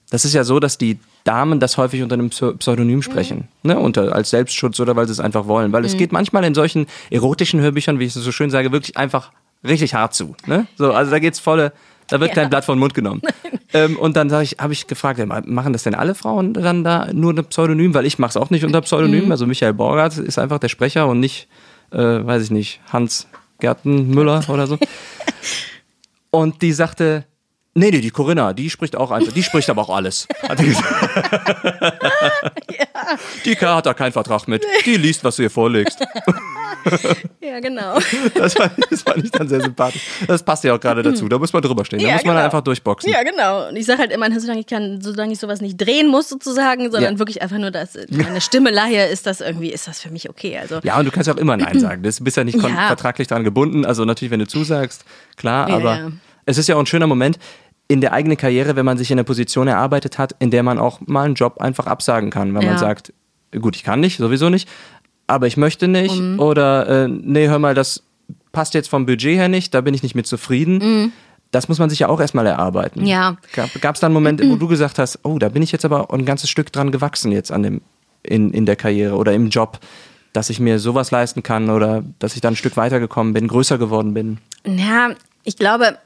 das ist ja so, dass die Damen das häufig unter einem Pseu- Pseudonym sprechen, ne? unter, als Selbstschutz oder weil sie es einfach wollen. Weil es geht manchmal in solchen erotischen Hörbüchern, wie ich es so schön sage, wirklich einfach richtig hart zu. Ne? So, also da geht's volle, da wird kein Blatt den Mund genommen. [LAUGHS] ähm, und dann ich, habe ich gefragt, ja, machen das denn alle Frauen dann da nur ein Pseudonym? Weil ich mache es auch nicht unter Pseudonym. Also Michael Borgert ist einfach der Sprecher und nicht, äh, weiß ich nicht, Hans Gertenmüller oder so. [LAUGHS] Und die sagte, nee, nee, die Corinna, die spricht auch einfach, die spricht aber auch alles. [LAUGHS] Hat die gesagt. Die K hat da keinen Vertrag mit. Die liest, was du ihr vorlegst. [LAUGHS] Ja, genau. Das fand, das fand ich dann sehr sympathisch. Das passt ja auch gerade dazu. Da muss man drüber stehen. Da Ja, muss man genau. einfach durchboxen. Ja, genau. Und ich sage halt immer, solange ich kann, solange ich sowas nicht drehen muss sozusagen, sondern Ja. wirklich einfach nur, dass meine Stimme leihe, ist das irgendwie, ist das für mich okay. Also Ja, und du kannst ja auch immer Nein [CLEARS THROAT] sagen. Du bist ja nicht Ja. vertraglich daran gebunden. Also natürlich, wenn du zusagst, klar, Ja, aber ja. es ist ja auch ein schöner Moment in der eigenen Karriere, wenn man sich in einer Position erarbeitet hat, in der man auch mal einen Job einfach absagen kann, weil man Ja. sagt, gut, ich kann nicht, sowieso nicht, aber ich möchte nicht Mhm. oder äh, nee, hör mal, das passt jetzt vom Budget her nicht, da bin ich nicht mit zufrieden. Das muss man sich ja auch erstmal erarbeiten. Mhm. Ja. Gab es da einen Moment, wo [CLEARS THROAT] du gesagt hast, oh, da bin ich jetzt aber ein ganzes Stück dran gewachsen jetzt an dem, in, in der Karriere oder im Job, dass ich mir sowas leisten kann oder dass ich da ein Stück weitergekommen bin, größer geworden bin? Ja, ich glaube,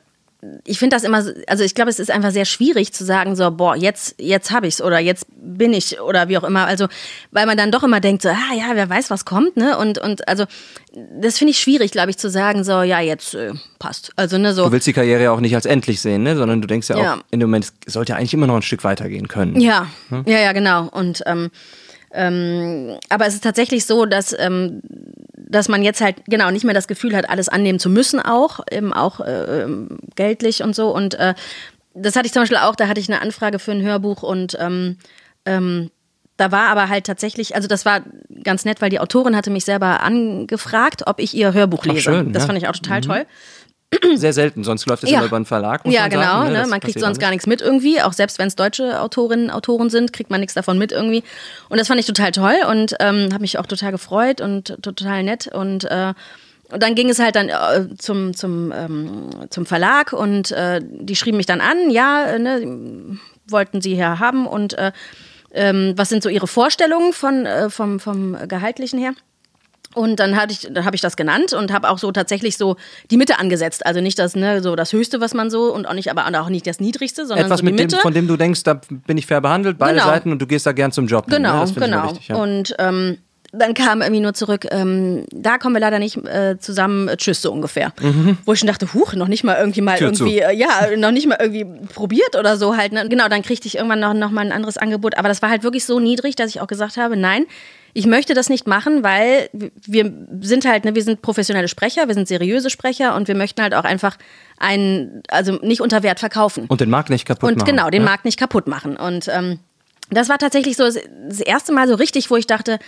ich finde das immer, so- also ich glaube, es ist einfach sehr schwierig zu sagen, so, boah, jetzt, jetzt habe ich's oder jetzt bin ich oder wie auch immer. Also, weil man dann doch immer denkt, so, ah ja, wer weiß, was kommt, ne? Und, und also, das finde ich schwierig, glaube ich, zu sagen, so, ja, jetzt äh, passt. Also, ne, so. Du willst die Karriere ja auch nicht als endlich sehen, ne? sondern du denkst ja, Ja. auch in dem Moment, es sollte ja eigentlich immer noch ein Stück weitergehen können. Ja, ja, ja, genau. Und ähm, ähm, aber es ist tatsächlich so, dass ähm, dass man jetzt halt genau nicht mehr das Gefühl hat, alles annehmen zu müssen, auch eben auch äh, ähm, geldlich und so. Und äh, das hatte ich zum Beispiel auch. Da hatte ich eine Anfrage für ein Hörbuch und ähm, ähm, da war aber halt tatsächlich, also das war ganz nett, weil die Autorin hatte mich selber angefragt, ob ich ihr Hörbuch lese. schön, das ja. fand ich auch total toll. [CLEARS THROAT] Sehr selten, sonst läuft das Ja. immer über einen Verlag. Ja, genau. Sagen, ne? Man kriegt sonst gar nichts mit irgendwie. Auch selbst wenn es deutsche Autorinnen, Autoren sind, kriegt man nichts davon mit irgendwie. Und das fand ich total toll und ähm, habe mich auch total gefreut und total nett. Und, äh, und dann ging es halt dann äh, zum, zum, ähm, zum Verlag und äh, die schrieben mich dann an, ja, äh, ne, wollten sie hier haben und äh, ähm, was sind so ihre Vorstellungen von, äh, vom, vom Gehaltlichen her? Und dann hatte ich, dann habe ich das genannt und habe auch so tatsächlich so die Mitte angesetzt. Also nicht das, ne, so das Höchste, was man so und auch nicht, aber auch nicht das Niedrigste, sondern Etwas so die mit dem, Mitte. von dem du denkst, da bin ich fair behandelt, beide Genau. Seiten und du gehst da gern zum Job. hin, ne? Genau, ich genau. wichtig, ja. Und ähm, dann kam irgendwie nur zurück, ähm, da kommen wir leider nicht äh, zusammen, äh, tschüss so ungefähr. Wo ich schon dachte, huch, noch nicht mal irgendwie mal Mhm. Tür irgendwie, äh, ja, noch nicht mal irgendwie probiert oder so halt. Ne? Genau, dann kriegte ich irgendwann noch, noch mal ein anderes Angebot. Aber das war halt wirklich so niedrig, dass ich auch gesagt habe, nein, ich möchte das nicht machen, weil wir sind halt, ne, wir sind professionelle Sprecher, wir sind seriöse Sprecher und wir möchten halt auch einfach einen, also nicht unter Wert verkaufen. Und den Markt nicht kaputt Und machen. genau, den ja? Markt nicht kaputt machen. Und ähm, das war tatsächlich so das erste Mal so richtig, wo ich dachte,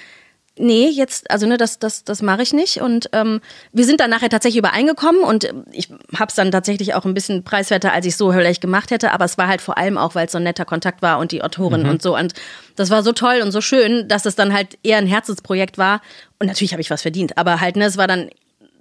nee, jetzt, also ne, das, das, das mache ich nicht. Und ähm, wir sind dann nachher tatsächlich übereingekommen und ich habe es dann tatsächlich auch ein bisschen preiswerter, als ich so vielleicht gemacht hätte. Aber es war halt vor allem auch, weil es so ein netter Kontakt war und die Autorin Mhm. und so. Und das war so toll und so schön, dass es dann halt eher ein Herzensprojekt war. Und natürlich habe ich was verdient, aber halt, ne, es war dann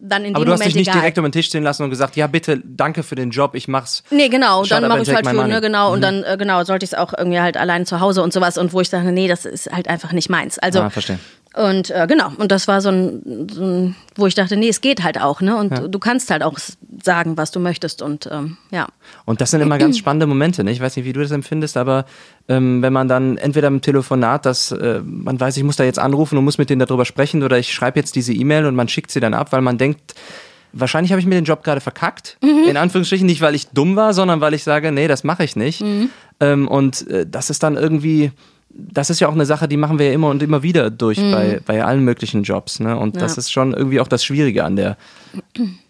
dann in Aber dem du hast Moment dich nicht egal. direkt um den Tisch stehen lassen und gesagt, ja bitte, danke für den Job, ich mach's. Nee, genau, Shut dann mache ich halt für, ne, genau, und dann, äh, genau, sollte ich es auch irgendwie halt allein zu Hause und sowas und wo ich dachte, nee, das ist halt einfach nicht meins. Also, Ah, verstehe. Und äh, genau, und das war so ein, so ein, wo ich dachte, nee, es geht halt auch, ne, und du, du kannst halt auch sagen, was du möchtest und ähm, ja. Und das sind immer ganz spannende Momente. Ne? Ich weiß nicht, wie du das empfindest, aber ähm, wenn man dann entweder im Telefonat, das, äh, man weiß, ich muss da jetzt anrufen und muss mit denen darüber sprechen oder ich schreibe jetzt diese E-Mail und man schickt sie dann ab, weil man denkt, wahrscheinlich habe ich mir den Job gerade verkackt. In Anführungsstrichen nicht, weil ich dumm war, sondern weil ich sage, nee, das mache ich nicht. Ähm, und äh, das ist dann irgendwie, das ist ja auch eine Sache, die machen wir ja immer und immer wieder durch bei, bei allen möglichen Jobs. Ne? Und das Ja. ist schon irgendwie auch das Schwierige an der,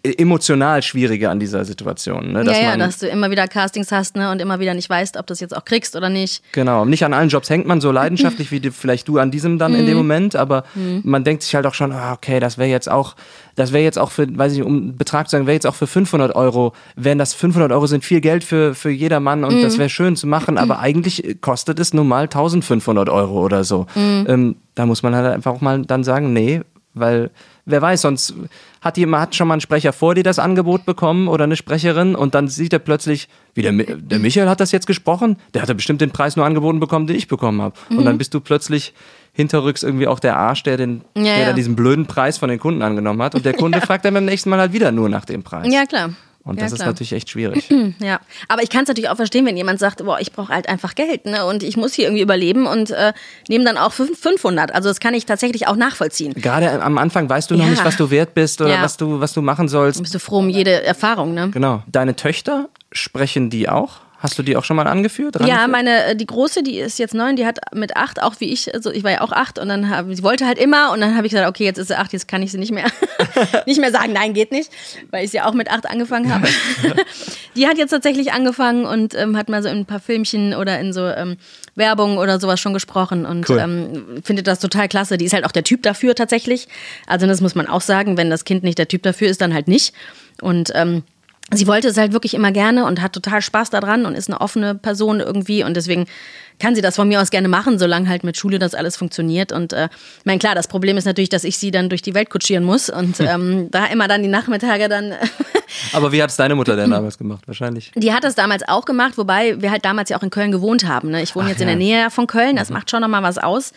emotional Schwierige an dieser Situation. Ne? Dass ja, ja, dass du immer wieder Castings hast, ne, und immer wieder nicht weißt, ob du es jetzt auch kriegst oder nicht. Genau, nicht an allen Jobs hängt man so leidenschaftlich [LAUGHS] wie die, vielleicht du an diesem dann Mhm. in dem Moment, aber man denkt sich halt auch schon, ah, okay, das wäre jetzt auch, das wäre jetzt auch für, weiß ich, um einen Betrag zu sagen, wäre jetzt auch für 500 Euro, wären das 500 Euro sind viel Geld für, für jedermann und Mhm. das wäre schön zu machen, aber [CLEARS THROAT] eigentlich kostet es nun mal 1500 Euro oder so. Mhm. Ähm, da muss man halt einfach auch mal dann sagen, nee, weil wer weiß, sonst hat jemand hat schon mal ein Sprecher vor dir das Angebot bekommen oder eine Sprecherin und dann sieht er plötzlich, wie der, der [CLEARS THROAT] Michael hat das jetzt gesprochen, der hat ja bestimmt den Preis nur angeboten bekommen, den ich bekommen habe. Und Mhm. dann bist du plötzlich hinterrücks irgendwie auch der Arsch, der, den, Ja, der ja. da diesen blöden Preis von den Kunden angenommen hat und der Kunde [LAUGHS] fragt dann beim nächsten Mal halt wieder nur nach dem Preis. Ja, klar. Und ja, das ist klar. natürlich echt schwierig. [CLEARS THROAT] Ja, aber ich kann es natürlich auch verstehen, wenn jemand sagt, boah, ich brauche halt einfach Geld, ne, und ich muss hier irgendwie überleben und äh, nehme dann auch fünf- 500. Also das kann ich tatsächlich auch nachvollziehen. Gerade am Anfang weißt du noch Ja. nicht, was du wert bist oder Ja. was, du, was du machen sollst. Bist du froh um jede Erfahrung, ne? Genau. Deine Töchter, sprechen die auch? Hast du die auch schon mal angeführt? Ja, meine, äh, die große, die ist jetzt neun, die hat mit acht, auch wie ich, also ich war ja auch acht und dann hab, sie wollte halt immer und dann habe ich gesagt, okay, jetzt ist sie acht, jetzt kann ich sie nicht mehr, [LAUGHS] nicht mehr sagen, nein, geht nicht, weil ich sie auch mit acht angefangen habe. [LAUGHS] die hat jetzt tatsächlich angefangen und ähm, hat mal so in ein paar Filmchen oder in so ähm, Werbung oder sowas schon gesprochen und Cool. ähm, findet das total klasse. Die ist halt auch der Typ dafür tatsächlich. Also das muss man auch sagen, wenn das Kind nicht der Typ dafür ist, dann halt nicht. Und ähm, sie wollte es halt wirklich immer gerne und hat total Spaß daran und ist eine offene Person irgendwie und deswegen kann sie das von mir aus gerne machen, solange halt mit Schule das alles funktioniert. Und äh, ich meine, klar, das Problem ist natürlich, dass ich sie dann durch die Welt kutschieren muss und ähm, da immer dann die Nachmittage dann. [LAUGHS] Aber wie hat es deine Mutter denn damals gemacht? Wahrscheinlich. Die hat das damals auch gemacht, wobei wir halt damals ja auch in Köln gewohnt haben. Ne? Ich wohne Ach jetzt in. Mhm. der Nähe von Köln, das macht schon nochmal was aus.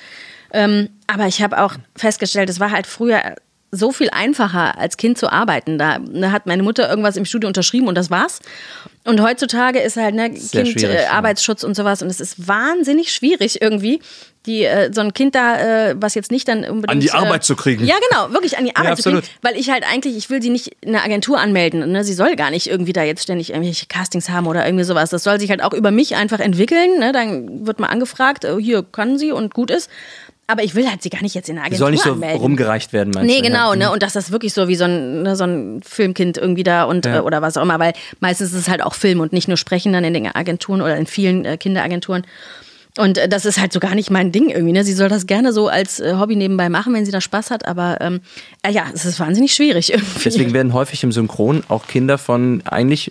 Ähm, aber ich habe auch festgestellt, es war halt früher so viel einfacher, als Kind zu arbeiten. Da ne, hat meine Mutter irgendwas im Studio unterschrieben und das war's. Und heutzutage ist halt ne, Kind, äh, ja. Arbeitsschutz und sowas und es ist wahnsinnig schwierig irgendwie, die, äh, so ein Kind da, äh, was jetzt nicht dann unbedingt. An die Arbeit äh, zu kriegen. Ja, genau, wirklich an die Arbeit zu kriegen. Weil ich halt eigentlich, ich will sie nicht in eine Agentur anmelden. Ne? Sie soll gar nicht irgendwie da jetzt ständig irgendwelche Castings haben oder irgendwie sowas. Das soll sich halt auch über mich einfach entwickeln. Ne? Dann wird mal angefragt, äh, hier kann sie und gut ist. Aber ich will halt sie gar nicht jetzt in Die Agentur soll nicht so anmelden. rumgereicht werden, meinst Nee, du? genau, Ja. ne? Und dass das wirklich so wie so ein, ne, so ein Filmkind irgendwie da und Ja. äh, oder was auch immer, weil meistens ist es halt auch Film und nicht nur Sprechen dann in den Agenturen oder in vielen äh, Kinderagenturen. Und äh, das ist halt so gar nicht mein Ding irgendwie. Ne? Sie soll das gerne so als äh, Hobby nebenbei machen, wenn sie da Spaß hat. Aber ähm, äh, ja, es ist wahnsinnig schwierig [LAUGHS] irgendwie. Deswegen werden häufig im Synchron auch Kinder von eigentlich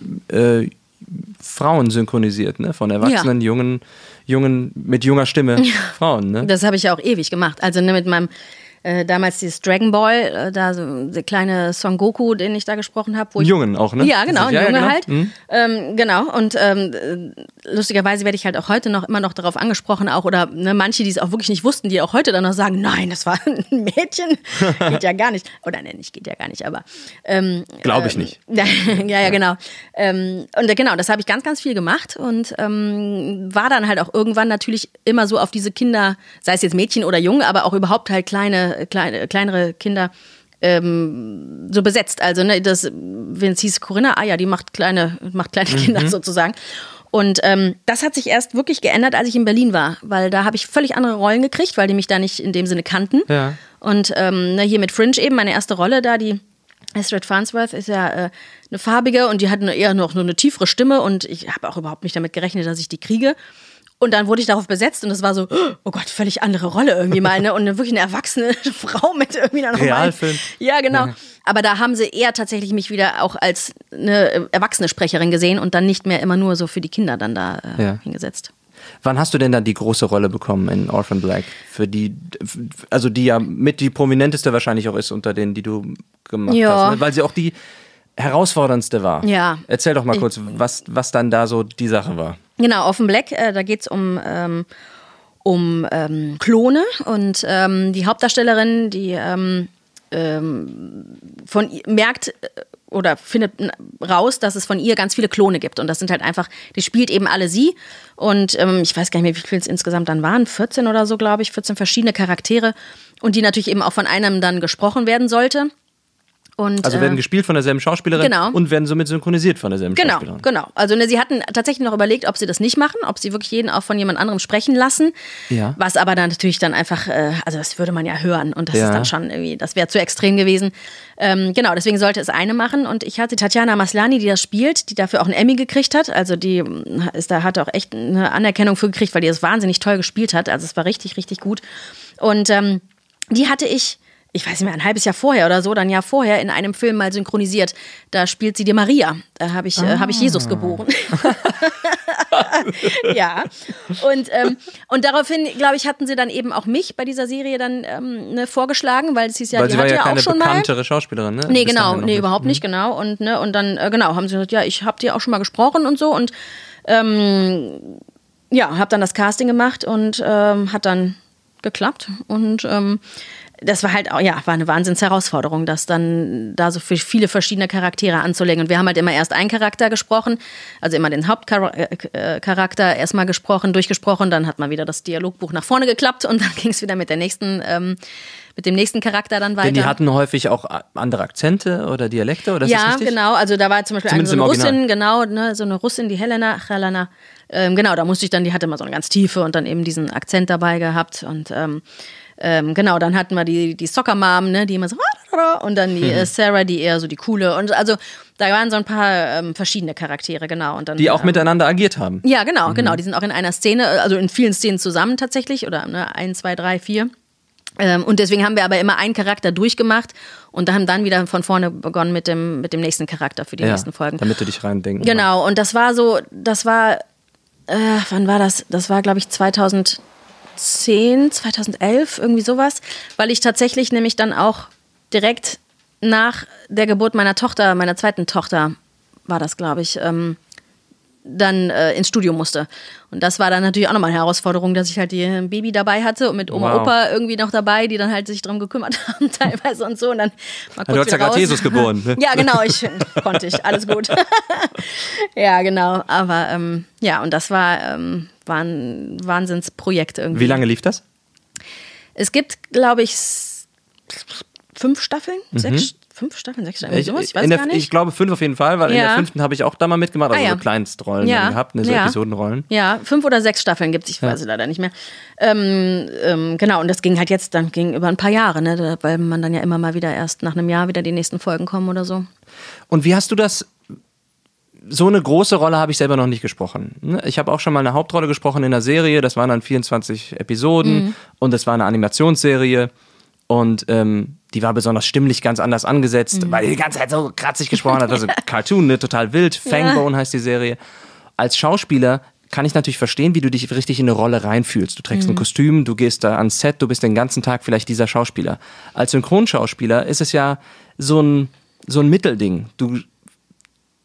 Frauen synchronisiert, ne? Von erwachsenen, jungen, jungen, mit junger Stimme Frauen, ne? Das habe ich ja auch ewig gemacht. Also ne, mit meinem äh, damals dieses Dragon Ball, äh, da so der kleine Son Goku, den ich da gesprochen habe. Jungen auch, ne? Ja, genau, ein ja, ja, Junge genau. halt. Mhm. Ähm, genau. Und ähm, äh, lustigerweise werde ich halt auch heute noch immer noch darauf angesprochen, auch oder ne, manche, die es auch wirklich nicht wussten, die auch heute dann noch sagen, nein, das war [LAUGHS] ein Mädchen. [LAUGHS] geht ja gar nicht. Oder ne, nicht, geht ja gar nicht, aber ähm, Glaube ich ähm, nicht. [LAUGHS] Ja, ja, ja, genau. Ähm, und äh, genau, das habe ich ganz, ganz viel gemacht und ähm, war dann halt auch irgendwann natürlich immer so auf diese Kinder, sei es jetzt Mädchen oder Jungen, aber auch überhaupt halt kleine, kleine kleinere Kinder ähm, so besetzt. Also, ne, das, wenn es hieß Corinna, ah ja, die macht kleine, macht kleine Mhm. Kinder sozusagen. Und ähm, das hat sich erst wirklich geändert, als ich in Berlin war, weil da habe ich völlig andere Rollen gekriegt, weil die mich da nicht in dem Sinne kannten. Ja. Und ähm, ne, hier mit Fringe eben, meine erste Rolle da, die Astrid Farnsworth ist ja äh, eine farbige und die hat eine, eher noch nur eine tiefere Stimme und ich habe auch überhaupt nicht damit gerechnet, dass ich die kriege. Und dann wurde ich darauf besetzt und es war so, oh Gott, völlig andere Rolle irgendwie mal, ne? Und wirklich eine erwachsene [LAUGHS] Frau mit irgendwie einer normalen- Realfilm. Ja, genau. Aber da haben sie eher tatsächlich mich wieder auch als eine erwachsene Sprecherin gesehen und dann nicht mehr immer nur so für die Kinder dann da äh, Ja. hingesetzt. Wann hast du denn dann die große Rolle bekommen in Orphan Black? Für die, also die ja mit die prominenteste wahrscheinlich auch ist unter denen, die du gemacht Ja. hast. Ne? Weil sie auch die herausforderndste war. Ja. Erzähl doch mal kurz, was, was dann da so die Sache war. Genau, Offen Black, äh, da geht's um, ähm, um ähm, Klone und ähm, die Hauptdarstellerin, die ähm, ähm, von merkt äh, oder findet raus, dass es von ihr ganz viele Klone gibt. Und das sind halt einfach, die spielt eben alle sie. Und ähm, ich weiß gar nicht mehr, wie viele es insgesamt dann waren, 14 oder so, glaube ich, 14 verschiedene Charaktere. Und die natürlich eben auch von einem dann gesprochen werden sollte. Und, Also äh, werden gespielt von derselben Schauspielerin genau. und werden somit synchronisiert von derselben Genau, Schauspielerin. genau. Also ne, sie hatten tatsächlich noch überlegt, ob sie das nicht machen, ob sie wirklich jeden auch von jemand anderem sprechen lassen. Ja. Was aber dann natürlich dann einfach, äh, also das würde man ja hören und das Ja. ist dann schon irgendwie, das wäre zu extrem gewesen. Ähm, genau, deswegen sollte es eine machen und ich hatte Tatjana Maslani, die das spielt, die dafür auch einen Emmy gekriegt hat. Also die mm, ist da hat auch echt eine Anerkennung für gekriegt, weil die das wahnsinnig toll gespielt hat. Also es war richtig, richtig gut. Und ähm, die hatte ich ich weiß nicht mehr, ein halbes Jahr vorher oder so, dann Jahr vorher in einem Film mal synchronisiert. Da spielt sie die Maria. Da habe ich, äh, hab ich Jesus geboren. [LAUGHS] ja. Und, ähm, und daraufhin, glaube ich, hatten sie dann eben auch mich bei dieser Serie dann ähm, ne, vorgeschlagen, weil es hieß ja, Weil die hat ja ja auch schon mal. bekanntere Schauspielerin, ne? Nee, genau, nee, überhaupt nicht, genau. Und, ne, und dann, äh, genau, haben sie gesagt, ja, ich habe dir auch schon mal gesprochen und so. Und ähm, ja, habe dann das Casting gemacht und ähm, hat dann geklappt. Und ähm, das war halt auch, ja, war eine Wahnsinnsherausforderung, das dann da so für viele verschiedene Charaktere anzulegen. Und wir haben halt immer erst einen Charakter gesprochen, also immer den Hauptcharakter erstmal gesprochen, durchgesprochen, dann hat man wieder das Dialogbuch nach vorne geklappt und [LAUGHS] dann ging es wieder mit der nächsten, ähm, mit dem nächsten Charakter dann weiter. Denn die hatten häufig auch andere Akzente oder Dialekte, oder ist das Ja, richtig? genau. Also da war zum Beispiel eine, so eine. Russin, genau, ne, so eine Russin, die Helena, Helena. Ähm, genau, da musste ich dann, die hatte immer so eine ganz tiefe und dann eben diesen Akzent dabei gehabt und ähm, ähm, genau, dann hatten wir die, die Soccer Mom, ne, die immer so und dann die Mhm. äh, Sarah, die eher so die coole und also da waren so ein paar ähm, verschiedene Charaktere, genau. Und dann, Die auch ähm, miteinander agiert haben. ja, genau, genau. Die sind auch in einer Szene, also in vielen Szenen zusammen tatsächlich oder ne, ein, zwei, drei, vier. Ähm, und deswegen haben wir aber immer einen Charakter durchgemacht und haben dann wieder von vorne begonnen mit dem, mit dem nächsten Charakter für die Ja, nächsten Folgen. Damit du dich reindenken Genau, und das war so, das war, äh, wann war das? Das war, glaube ich, 2010, 2011, irgendwie sowas, weil ich tatsächlich nämlich dann auch direkt nach der Geburt meiner Tochter, meiner zweiten Tochter, war das, glaube ich, ähm, dann äh, ins Studio musste. Und das war dann natürlich auch nochmal eine Herausforderung, dass ich halt die ein Baby dabei hatte und mit Oma Wow. Opa irgendwie noch dabei, die dann halt sich drum gekümmert [LAUGHS] haben teilweise und so. Und dann mal kurz du hast ja gerade. Jesus geboren, ne? Ja, genau, ich konnte ich, alles gut. [LAUGHS] ja, genau. Aber ähm, ja, und das war, ähm, war ein Wahnsinnsprojekt irgendwie. Wie lange lief das? Es gibt, glaube ich, fünf Staffeln? Sechs, fünf Staffeln, sechs Staffeln, sowas? Ich weiß in der, gar nicht. ich glaube fünf auf jeden Fall, weil in Ja. der fünften habe ich auch da mal mitgemacht, also Ah, ja. so Kleinstrollen Ja. gehabt, ne, so Ja. Episodenrollen. Ja, fünf oder sechs Staffeln gibt es, ich weiß es leider nicht mehr. Ähm, ähm, genau, und das ging halt jetzt dann ging über ein paar Jahre, ne, weil man dann ja immer mal wieder erst nach einem Jahr wieder die nächsten Folgen kommen oder so. Und wie hast du das? So eine große Rolle habe ich selber noch nicht gesprochen. ne? Ich habe auch schon mal eine Hauptrolle gesprochen in einer Serie, das waren dann 24 Episoden Mhm. und das war eine Animationsserie und ähm, die war besonders stimmlich ganz anders angesetzt, Mhm. weil die die ganze Zeit so kratzig gesprochen hat, also [LAUGHS] Cartoon, ne, total wild, Fangbone heißt die Serie. Als Schauspieler kann ich natürlich verstehen, wie du dich richtig in eine Rolle reinfühlst. Du trägst Mhm. ein Kostüm, du gehst da ans Set, du bist den ganzen Tag vielleicht dieser Schauspieler. Als Synchronschauspieler ist es ja so ein, so ein Mittelding. Du,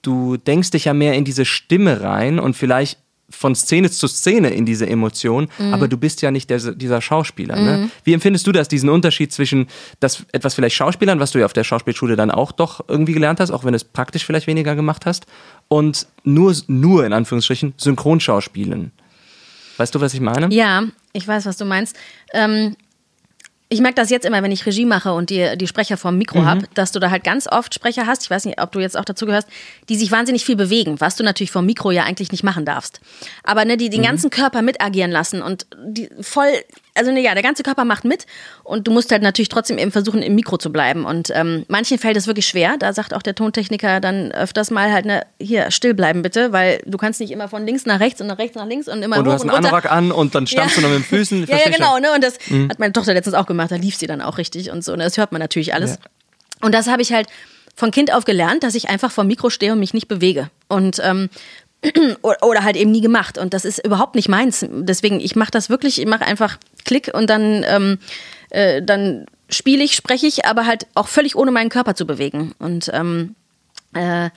du denkst dich ja mehr in diese Stimme rein und vielleicht von Szene zu Szene in diese Emotion, aber du bist ja nicht der, dieser Schauspieler. Ne? Wie empfindest du das, diesen Unterschied zwischen das etwas vielleicht Schauspielern, was du ja auf der Schauspielschule dann auch doch irgendwie gelernt hast, auch wenn du es praktisch vielleicht weniger gemacht hast, und nur, nur in Anführungsstrichen Synchronschauspielen? Weißt du, was ich meine? Ja, ich weiß, was du meinst. Ähm, ich merke das jetzt immer, wenn ich Regie mache und die, die Sprecher vorm Mikro Mhm. hab, dass du da halt ganz oft Sprecher hast, ich weiß nicht, ob du jetzt auch dazu gehörst, die sich wahnsinnig viel bewegen, was du natürlich vorm Mikro ja eigentlich nicht machen darfst. Aber ne, die Mhm. den ganzen Körper mitagieren lassen und die voll, also ne, ja, der ganze Körper macht mit und du musst halt natürlich trotzdem eben versuchen, im Mikro zu bleiben. Und ähm, manchen fällt es wirklich schwer, da sagt auch der Tontechniker dann öfters mal halt, ne, hier, still bleiben bitte, weil du kannst nicht immer von links nach rechts und nach rechts nach links und immer Und du hast und einen. Anorak an und dann stammst du noch mit den Füßen. [LAUGHS] Ja, ja, genau, ne? Und das hat meine Tochter letztens auch gemacht, da lief sie dann auch richtig und so. Ne? Das hört man natürlich alles. Ja. Und das habe ich halt von Kind auf gelernt, dass ich einfach vor Mikro stehe und mich nicht bewege. Und ähm, [CLEARS THROAT] oder halt eben nie gemacht. Und das ist überhaupt nicht meins. Deswegen, ich mache das wirklich, ich mache einfach Klick und dann, ähm, äh, dann spiele ich, spreche ich, aber halt auch völlig ohne meinen Körper zu bewegen. Und ähm, äh,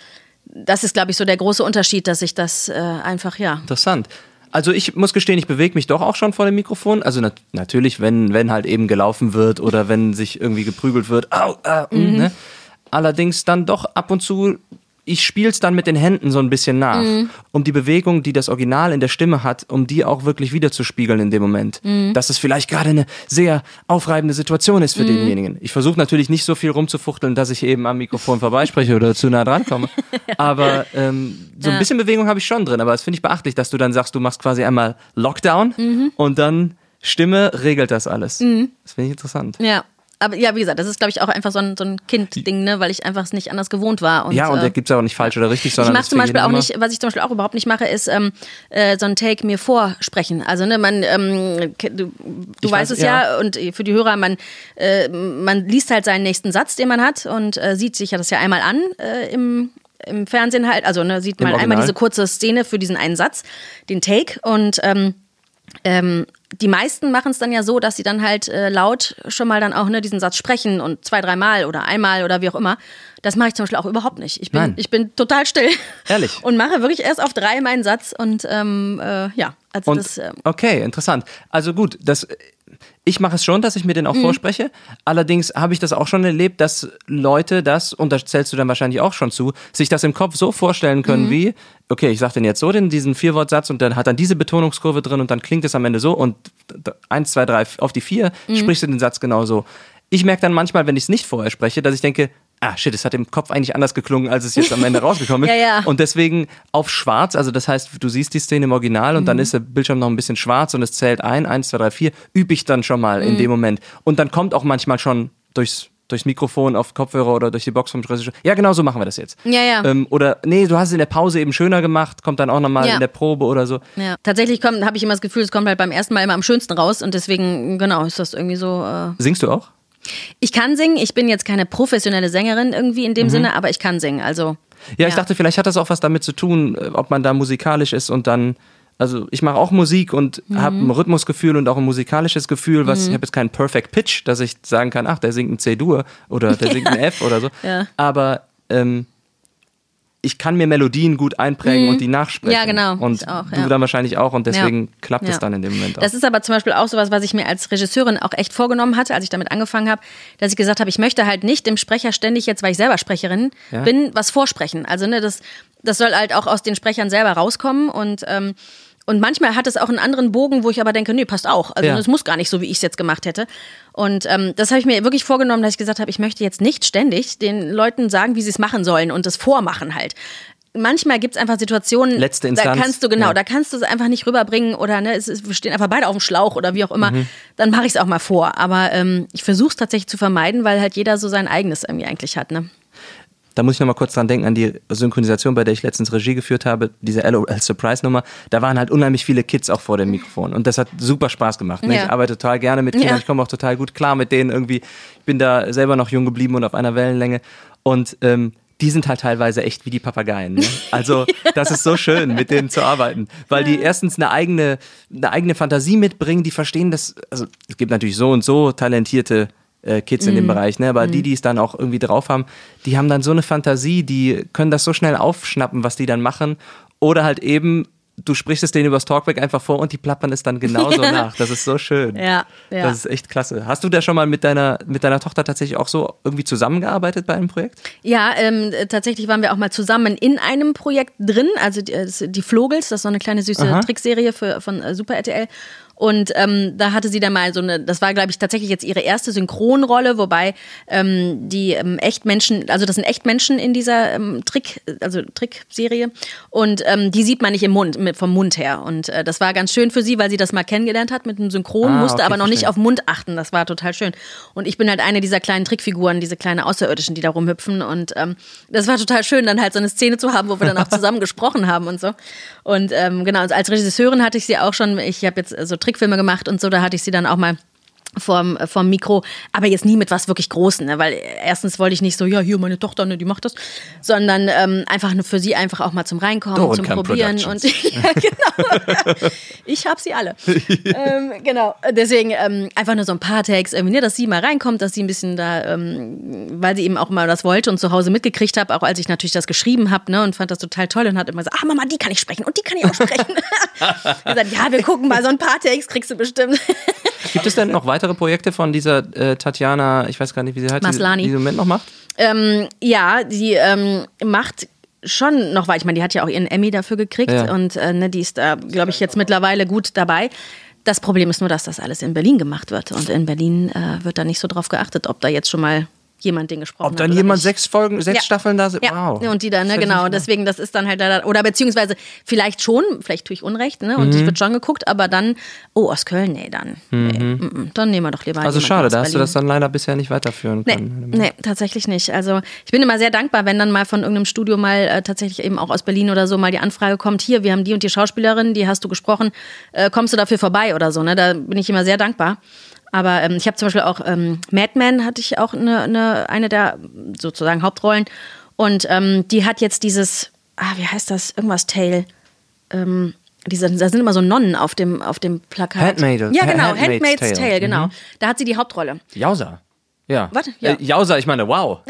das ist, glaube ich, so der große Unterschied, dass ich das äh, einfach, ja. Interessant. Also ich muss gestehen, ich bewege mich doch auch schon vor dem Mikrofon. Also nat natürlich, wenn, wenn halt eben gelaufen wird oder wenn sich irgendwie geprügelt wird. Au, äh, mm, ne? Allerdings dann doch ab und zu, ich spiele es dann mit den Händen so ein bisschen nach, um die Bewegung, die das Original in der Stimme hat, um die auch wirklich wiederzuspiegeln in dem Moment. Dass es vielleicht gerade eine sehr aufreibende Situation ist für denjenigen. Ich versuche natürlich nicht so viel rumzufuchteln, dass ich eben am Mikrofon vorbeispreche oder zu nah dran komme. [LAUGHS] Aber ähm, so ein bisschen Bewegung habe ich schon drin. Aber das finde ich beachtlich, dass du dann sagst, du machst quasi einmal Lockdown und dann Stimme regelt das alles. Das finde ich interessant. Ja. Aber ja, wie gesagt, das ist, glaube ich, auch einfach so ein, so ein Kind-Ding, ne? weil ich einfach es nicht anders gewohnt war. Und, ja, und äh, da gibt es auch nicht falsch oder richtig, ich sondern mache das zum Beispiel auch nicht, was ich zum Beispiel auch überhaupt nicht mache, ist ähm, äh, so ein Take mir vorsprechen. Also ne, man, ähm, du, du Ich weißt weiß, es ja. und für die Hörer, man, äh, man liest halt seinen nächsten Satz, den man hat und äh, sieht sich ja das ja einmal an äh, im im Fernsehen halt, also ne, sieht man einmal diese kurze Szene für diesen einen Satz, den Take und ähm, ähm, die meisten machen es dann ja so, dass sie dann halt äh, laut schon mal dann auch ne, diesen Satz sprechen und zwei, dreimal oder einmal oder wie auch immer. Das mache ich zum Beispiel auch überhaupt nicht. Ich bin, Nein. ich bin total still. Ehrlich? [LAUGHS] Und mache wirklich erst auf drei meinen Satz und ähm, äh, ja, also Und, das. ähm, okay, interessant. Also gut, das, ich mache es schon, dass ich mir den auch vorspreche. Allerdings habe ich das auch schon erlebt, dass Leute das, und da zählst du dann wahrscheinlich auch schon zu, sich das im Kopf so vorstellen können wie, okay, ich sage den jetzt so, den, diesen Vierwortsatz und dann hat dann diese Betonungskurve drin und dann klingt es am Ende so und eins, zwei, drei auf die vier sprichst du den Satz genau so. Ich merke dann manchmal, wenn ich es nicht vorher spreche, dass ich denke, ah shit, es hat im Kopf eigentlich anders geklungen, als es jetzt am Ende [LAUGHS] rausgekommen ist. Ja, ja. Und deswegen auf schwarz, also das heißt, du siehst die Szene im Original und dann ist der Bildschirm noch ein bisschen schwarz und es zählt ein, eins, zwei, drei, vier, übe ich dann schon mal in dem Moment. Und dann kommt auch manchmal schon durchs durchs Mikrofon auf Kopfhörer oder durch die Box vom Regisseur. Ja, genau so machen wir das jetzt. Ja, ja. Ähm, oder nee, du hast es in der Pause eben schöner gemacht, kommt dann auch nochmal Ja. in der Probe oder so. Ja. Tatsächlich habe ich immer das Gefühl, es kommt halt beim ersten Mal immer am schönsten raus und deswegen, genau, ist das irgendwie so. Äh Singst du auch? Ich kann singen, ich bin jetzt keine professionelle Sängerin irgendwie in dem Sinne, aber ich kann singen. Also. Ja, ich dachte, vielleicht hat das auch was damit zu tun, äh, ob man da musikalisch ist und dann. Also ich mache auch Musik und Mhm. habe ein Rhythmusgefühl und auch ein musikalisches Gefühl, was ich habe jetzt keinen Perfect Pitch, dass ich sagen kann, ach, der singt ein C-Dur oder der singt ein [LAUGHS] F oder so. Ja. Aber ähm, ich kann mir Melodien gut einprägen und die nachsprechen. Mhm. Ja, genau. Und auch, du ja. dann wahrscheinlich auch und deswegen klappt es Ja. dann in dem Moment auch. Das ist aber zum Beispiel auch sowas, was ich mir als Regisseurin auch echt vorgenommen hatte, als ich damit angefangen habe, dass ich gesagt habe, ich möchte halt nicht dem Sprecher ständig jetzt, weil ich selber Sprecherin Ja. bin, was vorsprechen. Also ne, das, das soll halt auch aus den Sprechern selber rauskommen und ähm, und manchmal hat es auch einen anderen Bogen, wo ich aber denke, nee, passt auch. Also Ja. das muss gar nicht so, wie ich es jetzt gemacht hätte. Und ähm, das habe ich mir wirklich vorgenommen, dass ich gesagt habe, ich möchte jetzt nicht ständig den Leuten sagen, wie sie es machen sollen und das vormachen halt. Manchmal gibt es einfach Situationen, Letzte da Instanz. kannst du genau, Ja. da kannst du es einfach nicht rüberbringen oder ne, es wir stehen einfach beide auf dem Schlauch oder wie auch immer, Mhm. dann mache ich es auch mal vor. Aber ähm, ich versuche es tatsächlich zu vermeiden, weil halt jeder so sein eigenes irgendwie eigentlich hat. Ne? Da muss ich nochmal kurz dran denken an die Synchronisation, bei der ich letztens Regie geführt habe, diese LOL Surprise Nummer. Da waren halt unheimlich viele Kids auch vor dem Mikrofon und das hat super Spaß gemacht. Ne? Ja. Ich arbeite total gerne mit Kindern, Ja. ich komme auch total gut klar mit denen irgendwie. Ich bin da selber noch jung geblieben und auf einer Wellenlänge und ähm, die sind halt teilweise echt wie die Papageien. Ne? Also [LAUGHS] das ist so schön, mit denen zu arbeiten, weil die erstens eine eigene, eine eigene Fantasie mitbringen, die verstehen das, also es gibt natürlich so und so talentierte äh, Kids in dem Bereich, ne? aber die, die es dann auch irgendwie drauf haben, die haben dann so eine Fantasie, die können das so schnell aufschnappen, was die dann machen oder halt eben Du sprichst es denen übers Talkback einfach vor und die plappern es dann genauso [LAUGHS] nach. Das ist so schön. Ja, ja. Das ist echt klasse. Hast du da schon mal mit deiner, mit deiner Tochter tatsächlich auch so irgendwie zusammengearbeitet bei einem Projekt? Ja, ähm, äh, tatsächlich waren wir auch mal zusammen in einem Projekt drin, also die, äh, die Flogels, das ist so eine kleine süße Aha. Trickserie für, von äh, Super RTL. Und ähm, da hatte sie dann mal so eine, das war, glaube ich, tatsächlich jetzt ihre erste Synchronrolle, wobei ähm, die ähm, Echtmenschen, also das sind Echtmenschen in dieser ähm, Trick, also Trickserie. Und ähm, die sieht man nicht im Mund, mit, vom Mund her. Und äh, das war ganz schön für sie, weil sie das mal kennengelernt hat mit dem Synchron, Ah, musste okay, aber noch nicht verstehe. auf Mund achten. Das war total schön. Und ich bin halt eine dieser kleinen Trickfiguren, diese kleinen Außerirdischen, die da rumhüpfen. Und ähm, das war total schön, dann halt so eine Szene zu haben, wo wir dann auch [LAUGHS] zusammen gesprochen haben und so. Und ähm, genau, als Regisseurin hatte ich sie auch schon, ich habe jetzt so Trickfilme gemacht und so, da hatte ich sie dann auch mal vorm, äh, vorm Mikro, aber jetzt nie mit was wirklich Großen, ne? weil erstens wollte ich nicht so, ja, hier meine Tochter, ne, die macht das, sondern ähm, einfach nur für sie einfach auch mal zum Reinkommen, zum Dorenkamp Probieren und [LAUGHS] ja, genau. ich habe sie alle. [LAUGHS] ähm, genau, deswegen ähm, einfach nur so ein paar Takes, irgendwie, ne, dass sie mal reinkommt, dass sie ein bisschen da, ähm, weil sie eben auch mal das wollte und zu Hause mitgekriegt habe, auch als ich natürlich das geschrieben habe ne, und fand das total toll und hat immer gesagt, ah Mama, die kann ich sprechen und die kann ich auch sprechen. [LAUGHS] gesagt, ja, wir gucken mal, so ein paar Takes kriegst du bestimmt. Gibt es denn noch weitere Projekte von dieser äh, Tatjana, ich weiß gar nicht, wie sie heißt, Maslany. die, die sie im Moment noch macht? Ähm, ja, die ähm, macht schon noch weiter. Ich meine, die hat ja auch ihren Emmy dafür gekriegt Ja. und äh, ne, die ist da, glaube ich, jetzt mittlerweile gut dabei. Das Problem ist nur, dass das alles in Berlin gemacht wird. Und in Berlin äh, wird da nicht so drauf geachtet, ob da jetzt schon mal jemand den gesprochen Ob hat. dann oder jemand sechs Folgen, sechs Ja. Staffeln da sind? Ja, Wow. und die dann, ne, ich genau. Deswegen, das ist dann halt da, oder beziehungsweise vielleicht schon, vielleicht tue ich Unrecht, ne, und es wird schon geguckt, aber dann, oh, aus Köln, nee, dann, nee, mm, mm, dann nehmen wir doch lieber Also schade, da hast du Berlin. das dann leider bisher nicht weiterführen Nee, können. nee, tatsächlich nicht. Also ich bin immer sehr dankbar, wenn dann mal von irgendeinem Studio mal äh, tatsächlich eben auch aus Berlin oder so mal die Anfrage kommt, hier, wir haben die und die Schauspielerin, die hast du gesprochen, äh, kommst du dafür vorbei oder so. Ne? Da bin ich immer sehr dankbar. Aber ähm, ich habe zum Beispiel auch ähm, Madman hatte ich auch eine, eine, eine der sozusagen Hauptrollen. Und ähm, die hat jetzt dieses, ah, wie heißt das? Irgendwas Tale. Ähm, diese, da sind immer so Nonnen auf dem, auf dem Plakat. Handmaid- ja, genau, Handmaid's Handmaid's Tale. Tale, genau. Mhm. Da hat sie die Hauptrolle. Jausa. Ja. Was? Ja. Äh, Jausa, ich meine, wow. [LAUGHS] [LAUGHS]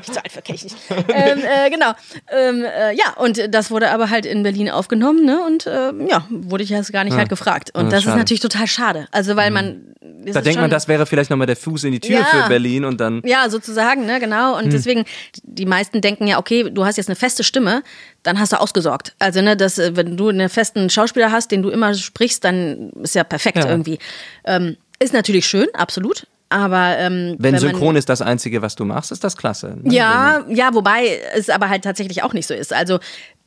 Ich zu alt für kenn ich nicht. ähm, äh, genau. Ähm, äh, ja, und das wurde aber halt in Berlin aufgenommen, ne? Und ähm, ja, wurde ich jetzt gar nicht halt gefragt. Und Ja, das schade. ist natürlich total schade. Also, weil man. das Da denkt man, das wäre vielleicht nochmal der Fuß in die Tür Ja. für Berlin und dann. Ja, sozusagen, ne, genau. Und deswegen, die meisten denken ja, okay, du hast jetzt eine feste Stimme, dann hast du ausgesorgt. Also, ne, das, äh, wenn du einen festen Schauspieler hast, den du immer sprichst, dann ist ja perfekt Ja. irgendwie. Ähm, ist natürlich schön, absolut. Aber ähm, Wenn, man- Synchron ist das Einzige, was du machst, ist das klasse. ne? Ja, ja, wobei es aber halt tatsächlich auch nicht so ist. Also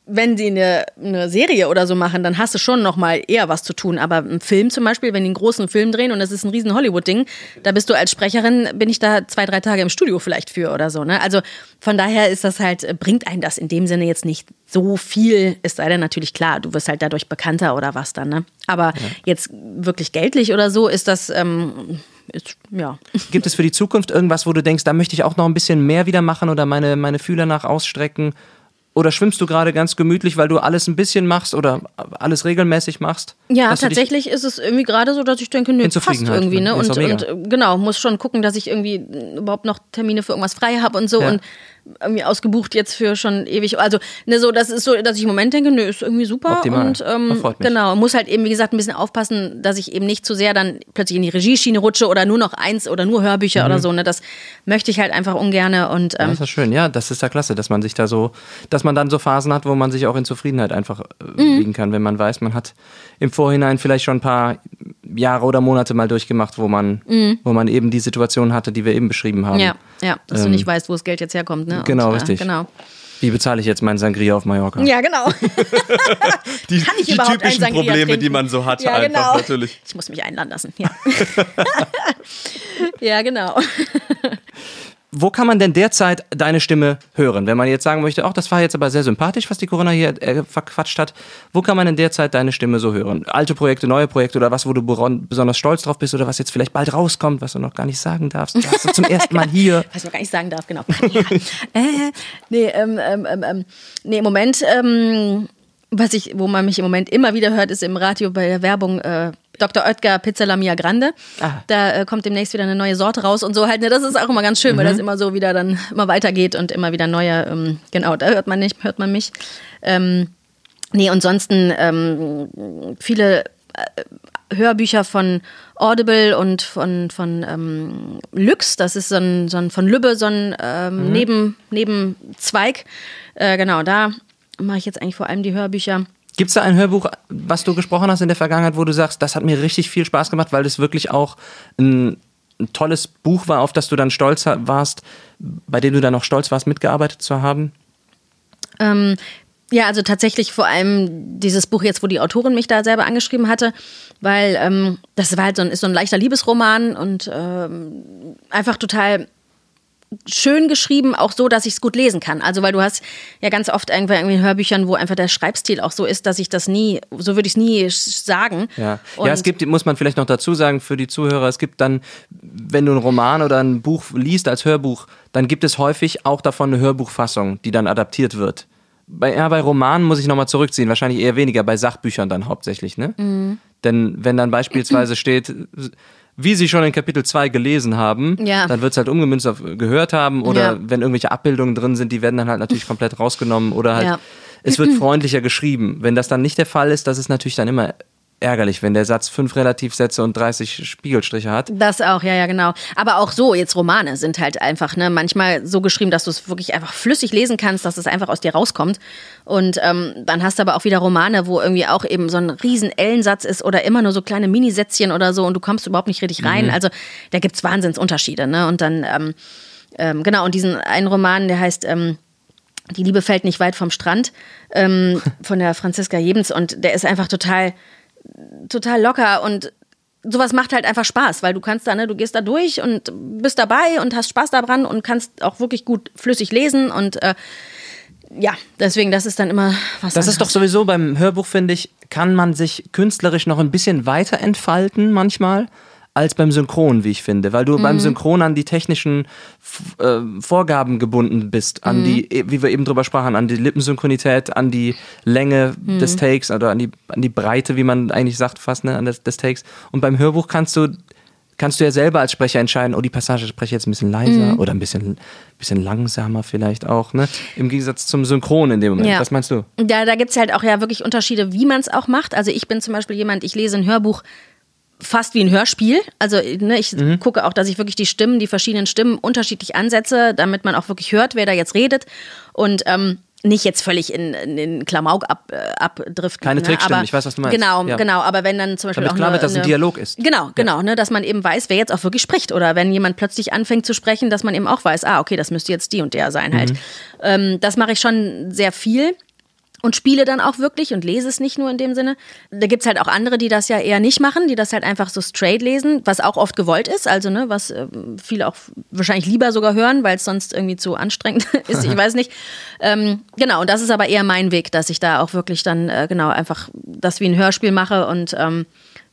wenn die eine, eine Serie oder so machen, dann hast du schon noch mal eher was zu tun. Aber im Film zum Beispiel, wenn die einen großen Film drehen und das ist ein riesen Hollywood-Ding, da bist du als Sprecherin, bin ich da zwei, drei Tage im Studio vielleicht für oder so. Ne? Also von daher ist das halt, bringt einen das in dem Sinne jetzt nicht so viel, es sei denn natürlich klar, du wirst halt dadurch bekannter oder was dann. Ne? Aber jetzt wirklich geldlich oder so ist das, ähm, ist, ja. Gibt es für die Zukunft irgendwas, wo du denkst, da möchte ich auch noch ein bisschen mehr wieder machen oder meine, meine Fühler nach ausstrecken? Oder schwimmst du gerade ganz gemütlich, weil du alles ein bisschen machst oder alles regelmäßig machst? Ja, tatsächlich ist es irgendwie gerade so, dass ich denke, nö, passt irgendwie, ne? ne? Und, und genau, muss schon gucken, dass ich irgendwie überhaupt noch Termine für irgendwas frei habe und so Ja. und irgendwie ausgebucht jetzt für schon ewig. Also, ne, so, das ist so, dass ich im Moment denke, nö, ist irgendwie super. Optimal. Und ähm, genau, muss halt eben, wie gesagt, ein bisschen aufpassen, dass ich eben nicht zu sehr dann plötzlich in die Regieschiene rutsche oder nur noch eins oder nur Hörbücher oder so. Ne? Das möchte ich halt einfach ungerne und Mhm. Ja, ähm, das ist schön. Ja, das ist ja klasse, dass man sich da so, dass man dann so Phasen hat, wo man sich auch in Zufriedenheit einfach äh, Mhm. wiegen kann, wenn man weiß, man hat im Vorhinein vielleicht schon ein paar Jahre oder Monate mal durchgemacht, wo man, wo man eben die Situation hatte, die wir eben beschrieben haben. Mhm. ja, ja, dass du Ähm, nicht weißt, wo das Geld jetzt herkommt. Ne? genau, und, richtig. Genau. Wie bezahle ich jetzt meinen Sangria auf Mallorca? Ja, genau. [LAUGHS] Die, Kann ich die überhaupt typischen Sangria Probleme, die trinken? man so hat, Ja, einfach genau. natürlich. Ich muss mich einladen lassen, ja. [LAUGHS] ja, genau. [LAUGHS] Wo kann man denn derzeit deine Stimme hören? Wenn man jetzt sagen möchte, ach, das war jetzt aber sehr sympathisch, was die Corona hier äh, verquatscht hat. Wo kann man denn derzeit deine Stimme so hören? Alte Projekte, neue Projekte oder was, wo du besonders stolz drauf bist oder was jetzt vielleicht bald rauskommt, was du noch gar nicht sagen darfst? Du hast du zum [LAUGHS] ersten Mal hier. Was ich noch gar nicht sagen darf, genau. Ja. [LAUGHS] äh, nee, ähm, ähm, ähm, ähm, nee, im Moment, ähm, was ich, wo man mich im Moment immer wieder hört, ist im Radio bei der Werbung äh, Dr. Oetker Pizza La Mia Grande. Ah. Da äh, kommt demnächst wieder eine neue Sorte raus und so halt. Ne, das ist auch immer ganz schön, weil das immer so wieder dann immer weitergeht und immer wieder neue, ähm, genau, da hört man nicht, hört man mich. Ähm, nee, ansonsten ähm, viele äh, Hörbücher von Audible und von, von ähm, Lux, das ist so ein, so ein von Lübbe, so ein ähm, Neben, Nebenzweig. Äh, genau, da mache ich jetzt eigentlich vor allem die Hörbücher. Gibt es da ein Hörbuch, was du gesprochen hast in der Vergangenheit, wo du sagst, das hat mir richtig viel Spaß gemacht, weil es wirklich auch ein, ein tolles Buch war, auf das du dann stolz warst, bei dem du dann auch stolz warst, mitgearbeitet zu haben? Ähm, ja, also tatsächlich vor allem dieses Buch jetzt, wo die Autorin mich da selber angeschrieben hatte, weil ähm, das war halt so ein, ist so ein leichter Liebesroman und ähm, einfach total schön geschrieben, auch so, dass ich es gut lesen kann. Also weil du hast ja ganz oft irgendwie in Hörbüchern, wo einfach der Schreibstil auch so ist, dass ich das nie, so würde ich es nie sagen. Ja. Und ja, es gibt, muss man vielleicht noch dazu sagen für die Zuhörer, es gibt dann, wenn du einen Roman oder ein Buch liest als Hörbuch, dann gibt es häufig auch davon eine Hörbuchfassung, die dann adaptiert wird. Bei, ja, bei Romanen muss ich nochmal zurückziehen, wahrscheinlich eher weniger, bei Sachbüchern dann hauptsächlich, ne? Mhm. Denn wenn dann beispielsweise steht, wie Sie schon in Kapitel 2 gelesen haben, Ja. dann wird es halt umgemünzt auf gehört haben oder Ja. wenn irgendwelche Abbildungen drin sind, die werden dann halt natürlich komplett rausgenommen oder halt Ja. es wird [CLEARS THROAT] freundlicher geschrieben. Wenn das dann nicht der Fall ist, das ist natürlich dann immer ärgerlich, wenn der Satz fünf Relativsätze und 30 Spiegelstriche hat. Das auch, ja, ja, genau. Aber auch so, jetzt Romane sind halt einfach, ne, manchmal so geschrieben, dass du es wirklich einfach flüssig lesen kannst, dass es einfach aus dir rauskommt. Und ähm, dann hast du aber auch wieder Romane, wo irgendwie auch eben so ein riesen Ellensatz ist oder immer nur so kleine Minisätzchen oder so und du kommst überhaupt nicht richtig rein. Also da gibt's Wahnsinnsunterschiede, ne? Und dann, ähm, ähm, genau, und diesen einen Roman, der heißt ähm, Die Liebe fällt nicht weit vom Strand, ähm, [LAUGHS] von der Franziska Jebens und der ist einfach total total locker und sowas macht halt einfach Spaß, weil du kannst da, ne, du gehst da durch und bist dabei und hast Spaß daran und kannst auch wirklich gut flüssig lesen und äh, ja, deswegen, das ist dann immer was Das ist doch anderes. sowieso beim Hörbuch, finde ich, kann man sich künstlerisch noch ein bisschen weiter entfalten manchmal als beim Synchron, wie ich finde, weil du Mhm. beim Synchron an die technischen äh, Vorgaben gebunden bist, an Mhm. die, eh, wie wir eben drüber sprachen, an die Lippensynchronität, an die Länge Mhm. des Takes oder an die, an die Breite, wie man eigentlich sagt, fast, ne, an des, des Takes. Und beim Hörbuch kannst du kannst du ja selber als Sprecher entscheiden, oh, die Passage spreche ich jetzt ein bisschen Mhm. leiser oder ein bisschen, bisschen langsamer vielleicht auch, ne? Im Gegensatz zum Synchron in dem Moment. Ja. Was meinst du? Ja, da gibt's halt auch ja wirklich Unterschiede, wie man es auch macht. Also ich bin zum Beispiel jemand, ich lese ein Hörbuch fast wie ein Hörspiel. Also ne, ich Mhm. gucke auch, dass ich wirklich die Stimmen, die verschiedenen Stimmen unterschiedlich ansetze, damit man auch wirklich hört, wer da jetzt redet. Und ähm, nicht jetzt völlig in, in, in Klamauk ab, äh, abdriften. Keine ne? Trickstimmen, aber, ich weiß, was du meinst. Genau, Ja. genau. Aber wenn dann zum Beispiel Damit auch klar eine, wird, dass es ein eine, Dialog ist. Genau, genau, ne, dass man eben weiß, wer jetzt auch wirklich spricht. Oder wenn jemand plötzlich anfängt zu sprechen, dass man eben auch weiß, ah, okay, das müsste jetzt die und der sein Mhm. halt. Ähm, das mache ich schon sehr viel. Und spiele dann auch wirklich und lese es nicht nur in dem Sinne. Da gibt's halt auch andere, die das ja eher nicht machen, die das halt einfach so straight lesen, was auch oft gewollt ist, also ne, was äh, viele auch wahrscheinlich lieber sogar hören, weil es sonst irgendwie zu anstrengend [LAUGHS] ist, ich weiß nicht. Ähm, genau, und das ist aber eher mein Weg, dass ich da auch wirklich dann äh, genau einfach das wie ein Hörspiel mache und ähm,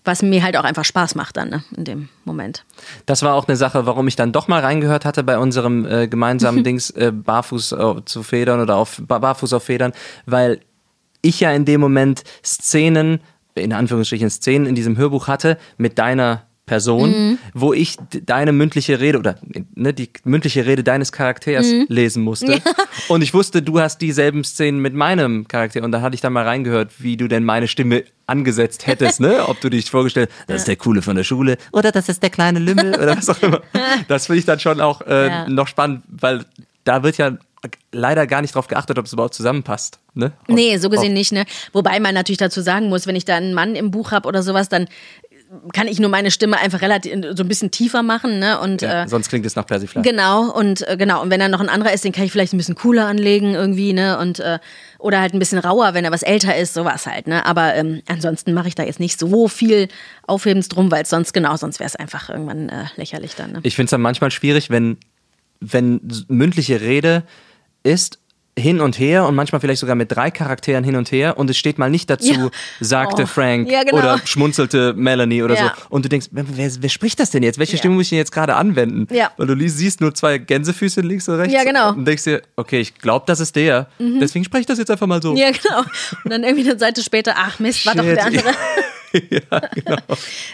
was mir halt auch einfach Spaß macht dann ne, in dem Moment. Das war auch eine Sache, warum ich dann doch mal reingehört hatte bei unserem äh, gemeinsamen [LAUGHS] Dings äh, Barfuß äh, zu Federn oder auf Bar- Barfuß auf Federn, weil ich ja in dem Moment Szenen, in Anführungsstrichen Szenen in diesem Hörbuch hatte mit deiner Person, Mhm. wo ich deine mündliche Rede oder ne, die mündliche Rede deines Charakters Mhm. lesen musste. [LAUGHS] Und ich wusste, du hast dieselben Szenen mit meinem Charakter. Und da hatte ich dann mal reingehört, wie du denn meine Stimme angesetzt hättest, ne? Ob du dich vorgestellt, das ist der Coole von der Schule oder das ist der kleine Lümmel oder was auch immer. [LAUGHS] Das finde ich dann schon auch äh, Ja. noch spannend, weil da wird ja leider gar nicht drauf geachtet, ob es überhaupt zusammenpasst. Ne? Ob- Nee, so gesehen ob- nicht, ne? Wobei man natürlich dazu sagen muss, wenn ich da einen Mann im Buch habe oder sowas, dann kann ich nur meine Stimme einfach relativ so ein bisschen tiefer machen, ne? Und Ja, äh, sonst klingt es nach Persiflage. Genau, und äh, genau, und wenn dann noch ein anderer ist, den kann ich vielleicht ein bisschen cooler anlegen irgendwie, ne? Und äh, oder halt ein bisschen rauer, wenn er was älter ist, sowas halt, ne? Aber ähm, ansonsten mache ich da jetzt nicht so viel Aufhebens drum, weil sonst, genau, sonst wäre es einfach irgendwann äh, lächerlich dann. Ne? Ich finde es dann manchmal schwierig, wenn, wenn mündliche Rede ist hin und her und manchmal vielleicht sogar mit drei Charakteren hin und her und es steht mal nicht dazu, Ja. sagte Oh. Frank Ja, genau. oder schmunzelte Melanie oder Ja. so. Und du denkst, wer, wer, spricht das denn jetzt? Welche. Stimme muss ich denn jetzt gerade anwenden? Ja. Weil du siehst nur zwei Gänsefüße links und rechts. Ja, genau. Mhm. Und denkst dir, okay, ich glaube, das ist der. Deswegen spreche ich das jetzt einfach mal so. Ja, genau. Und dann irgendwie eine Seite später, ach Mist, war doch Shit. der andere. [LAUGHS] ja, genau.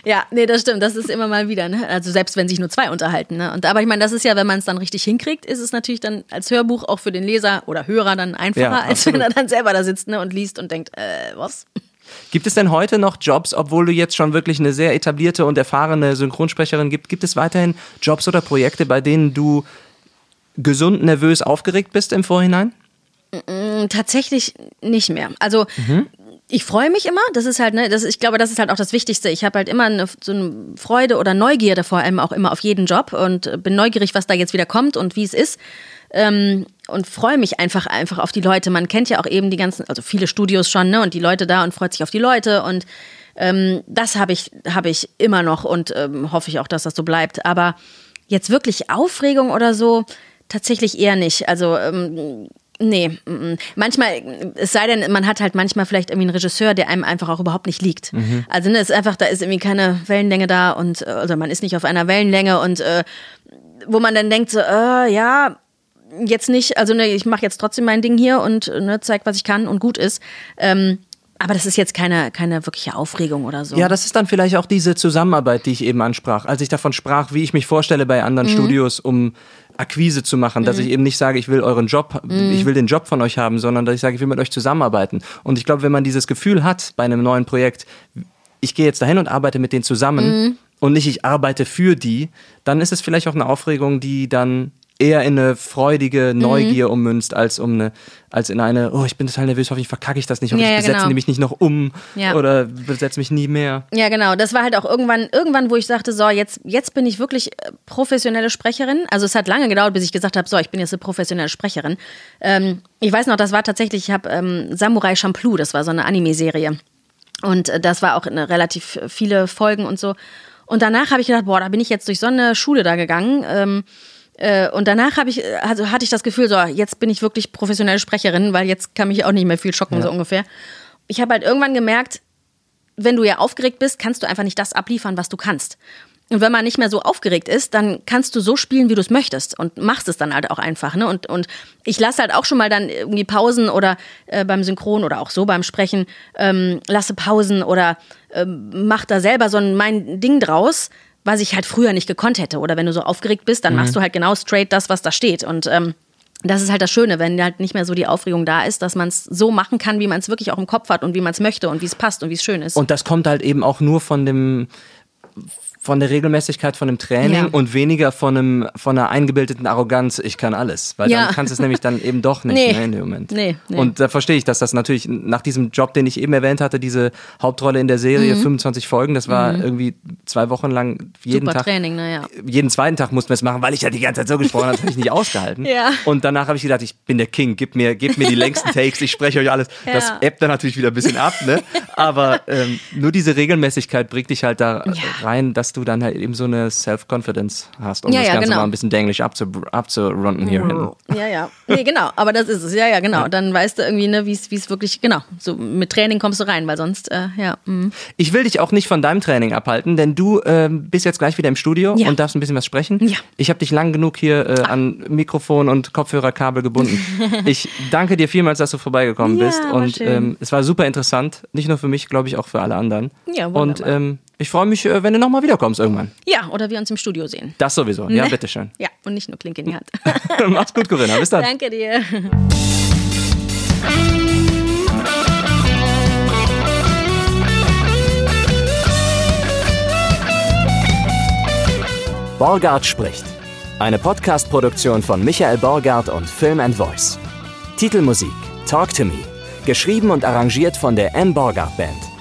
Ja, nee, das stimmt. Das ist immer mal wieder. Ne? Also selbst wenn sich nur zwei unterhalten. Ne? Und aber ich meine, das ist ja, wenn man es dann richtig hinkriegt, ist es natürlich dann als Hörbuch auch für den Leser oder Hörer dann einfacher, Ja, als wenn er dann selber da sitzt ne? und liest und denkt, äh, was? Gibt es denn heute noch Jobs, obwohl du jetzt schon wirklich eine sehr etablierte und erfahrene Synchronsprecherin gibt, gibt es weiterhin Jobs oder Projekte, bei denen du gesund nervös aufgeregt bist im Vorhinein? Tatsächlich nicht mehr. Also ich freue mich immer. Das ist halt, ne, das, ich glaube, das ist halt auch das Wichtigste. Ich habe halt immer eine, so eine Freude oder Neugierde vor allem auch immer auf jeden Job und äh, bin neugierig, was da jetzt wieder kommt und wie es ist. Ähm, und freue mich einfach einfach auf die Leute. Man kennt ja auch eben die ganzen, also viele Studios schon, ne, und die Leute da und freut sich auf die Leute und ähm, das habe ich habe ich immer noch und ähm, hoffe ich auch, dass das so bleibt. Aber jetzt wirklich Aufregung oder so tatsächlich eher nicht. Also ähm, Nee, mm, mm. manchmal, es sei denn, man hat halt manchmal vielleicht irgendwie einen Regisseur, der einem einfach auch überhaupt nicht liegt. Also ne, es ist einfach, da ist irgendwie keine Wellenlänge da und äh, also man ist nicht auf einer Wellenlänge und äh, wo man dann denkt so, äh, ja, jetzt nicht, also ne, ich mache jetzt trotzdem mein Ding hier und ne, zeig, was ich kann und gut ist. Ähm, aber das ist jetzt keine, keine wirkliche Aufregung oder so. Ja, das ist dann vielleicht auch diese Zusammenarbeit, die ich eben ansprach. Als ich davon sprach, wie ich mich vorstelle bei anderen Studios, um Akquise zu machen, dass ich eben nicht sage, ich will euren Job, ich will den Job von euch haben, sondern dass ich sage, ich will mit euch zusammenarbeiten. Und ich glaube, wenn man dieses Gefühl hat bei einem neuen Projekt, ich gehe jetzt dahin und arbeite mit denen zusammen und nicht ich arbeite für die, dann ist es vielleicht auch eine Aufregung, die dann eher in eine freudige Neugier ummünzt, als um eine, als in eine, oh, ich bin total nervös, hoffentlich verkacke ich das nicht, hoffentlich Ja, ja, besetzen genau. die mich nicht noch um Ja. oder besetze mich nie mehr. Ja, genau. Das war halt auch irgendwann, irgendwann, wo ich sagte, so, jetzt, jetzt bin ich wirklich äh, professionelle Sprecherin. Also es hat lange gedauert, bis ich gesagt habe, so, ich bin jetzt eine professionelle Sprecherin. Ähm, ich weiß noch, das war tatsächlich, ich habe ähm, Samurai Champloo, das war so eine Anime-Serie. Und äh, das war auch eine relativ viele Folgen und so. Und danach habe ich gedacht, boah, da bin ich jetzt durch so eine Schule da gegangen. Ähm, äh, und danach habe ich, äh, also hatte ich das Gefühl, so, jetzt bin ich wirklich professionelle Sprecherin, weil jetzt kann mich auch nicht mehr viel schocken, so ungefähr. Ich habe halt irgendwann gemerkt, wenn du ja aufgeregt bist, kannst du einfach nicht das abliefern, was du kannst. Und wenn man nicht mehr so aufgeregt ist, dann kannst du so spielen, wie du es möchtest und machst es dann halt auch einfach. Ne? Und, und ich lasse halt auch schon mal dann irgendwie Pausen oder äh, beim Synchron oder auch so beim Sprechen, ähm, lasse Pausen oder ähm, mach da selber so ein mein Ding draus, was ich halt früher nicht gekonnt hätte. Oder wenn du so aufgeregt bist, dann machst du halt genau straight das, was da steht. Und ähm, das ist halt das Schöne, wenn halt nicht mehr so die Aufregung da ist, dass man es so machen kann, wie man es wirklich auch im Kopf hat und wie man es möchte und wie es passt und wie es schön ist. Und das kommt halt eben auch nur von dem von der Regelmäßigkeit von dem Training Ja. und weniger von einem von einer eingebildeten Arroganz, ich kann alles. Weil Ja. dann kannst du es nämlich dann eben doch nicht Nee. ne, in dem Moment. Nee, nee. Und da verstehe ich, dass das natürlich nach diesem Job, den ich eben erwähnt hatte, diese Hauptrolle in der Serie, 25 Folgen, das war irgendwie zwei Wochen lang jeden Mhm. Super Tag Training, naja. jeden zweiten Tag mussten wir es machen, weil ich ja die ganze Zeit so gesprochen habe, das habe ich nicht [LAUGHS] ausgehalten. Ja. Und danach habe ich gedacht, ich bin der King, gib mir, gib mir die längsten Takes, ich spreche euch alles. Das Ja. ebbt dann natürlich wieder ein bisschen ab, ne? [LAUGHS] Aber ähm, nur diese Regelmäßigkeit bringt dich halt da rein, dass du dann halt eben so eine Self-Confidence hast, um Ja, das ja, Ganze genau. mal ein bisschen denglisch abzu abzurunden hier hinten. Ja, ja. Nee, genau. Aber das ist es. Ja, ja, genau. Dann weißt du irgendwie, ne, wie es wie es wirklich, genau. So mit Training kommst du rein, weil sonst, äh, ja. mm. Ich will dich auch nicht von deinem Training abhalten, denn du ähm, bist jetzt gleich wieder im Studio und darfst ein bisschen was sprechen. Ja. Ich habe dich lang genug hier äh, an Mikrofon und Kopfhörerkabel gebunden. [LAUGHS] ich danke dir vielmals, dass du vorbeigekommen bist und ähm, es war super interessant, nicht nur für mich, glaube ich, auch für alle anderen. Ja, und wunderbar. ähm, ich freue mich, äh, wenn du nochmal wiederkommst irgendwann. Ja, oder wir uns im Studio sehen. Das sowieso. Ja, bitteschön. Ja, und nicht nur Klinke in die Hand. Mach's gut, Corinna. Bis dann. Danke dir. Borgard spricht. Eine Podcast-Produktion von Michael Borgard und Film and Voice. Titelmusik Talk to Me. Geschrieben und arrangiert von der M. Borgard Band.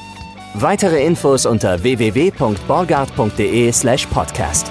Weitere Infos unter www.borgard.de slash podcast.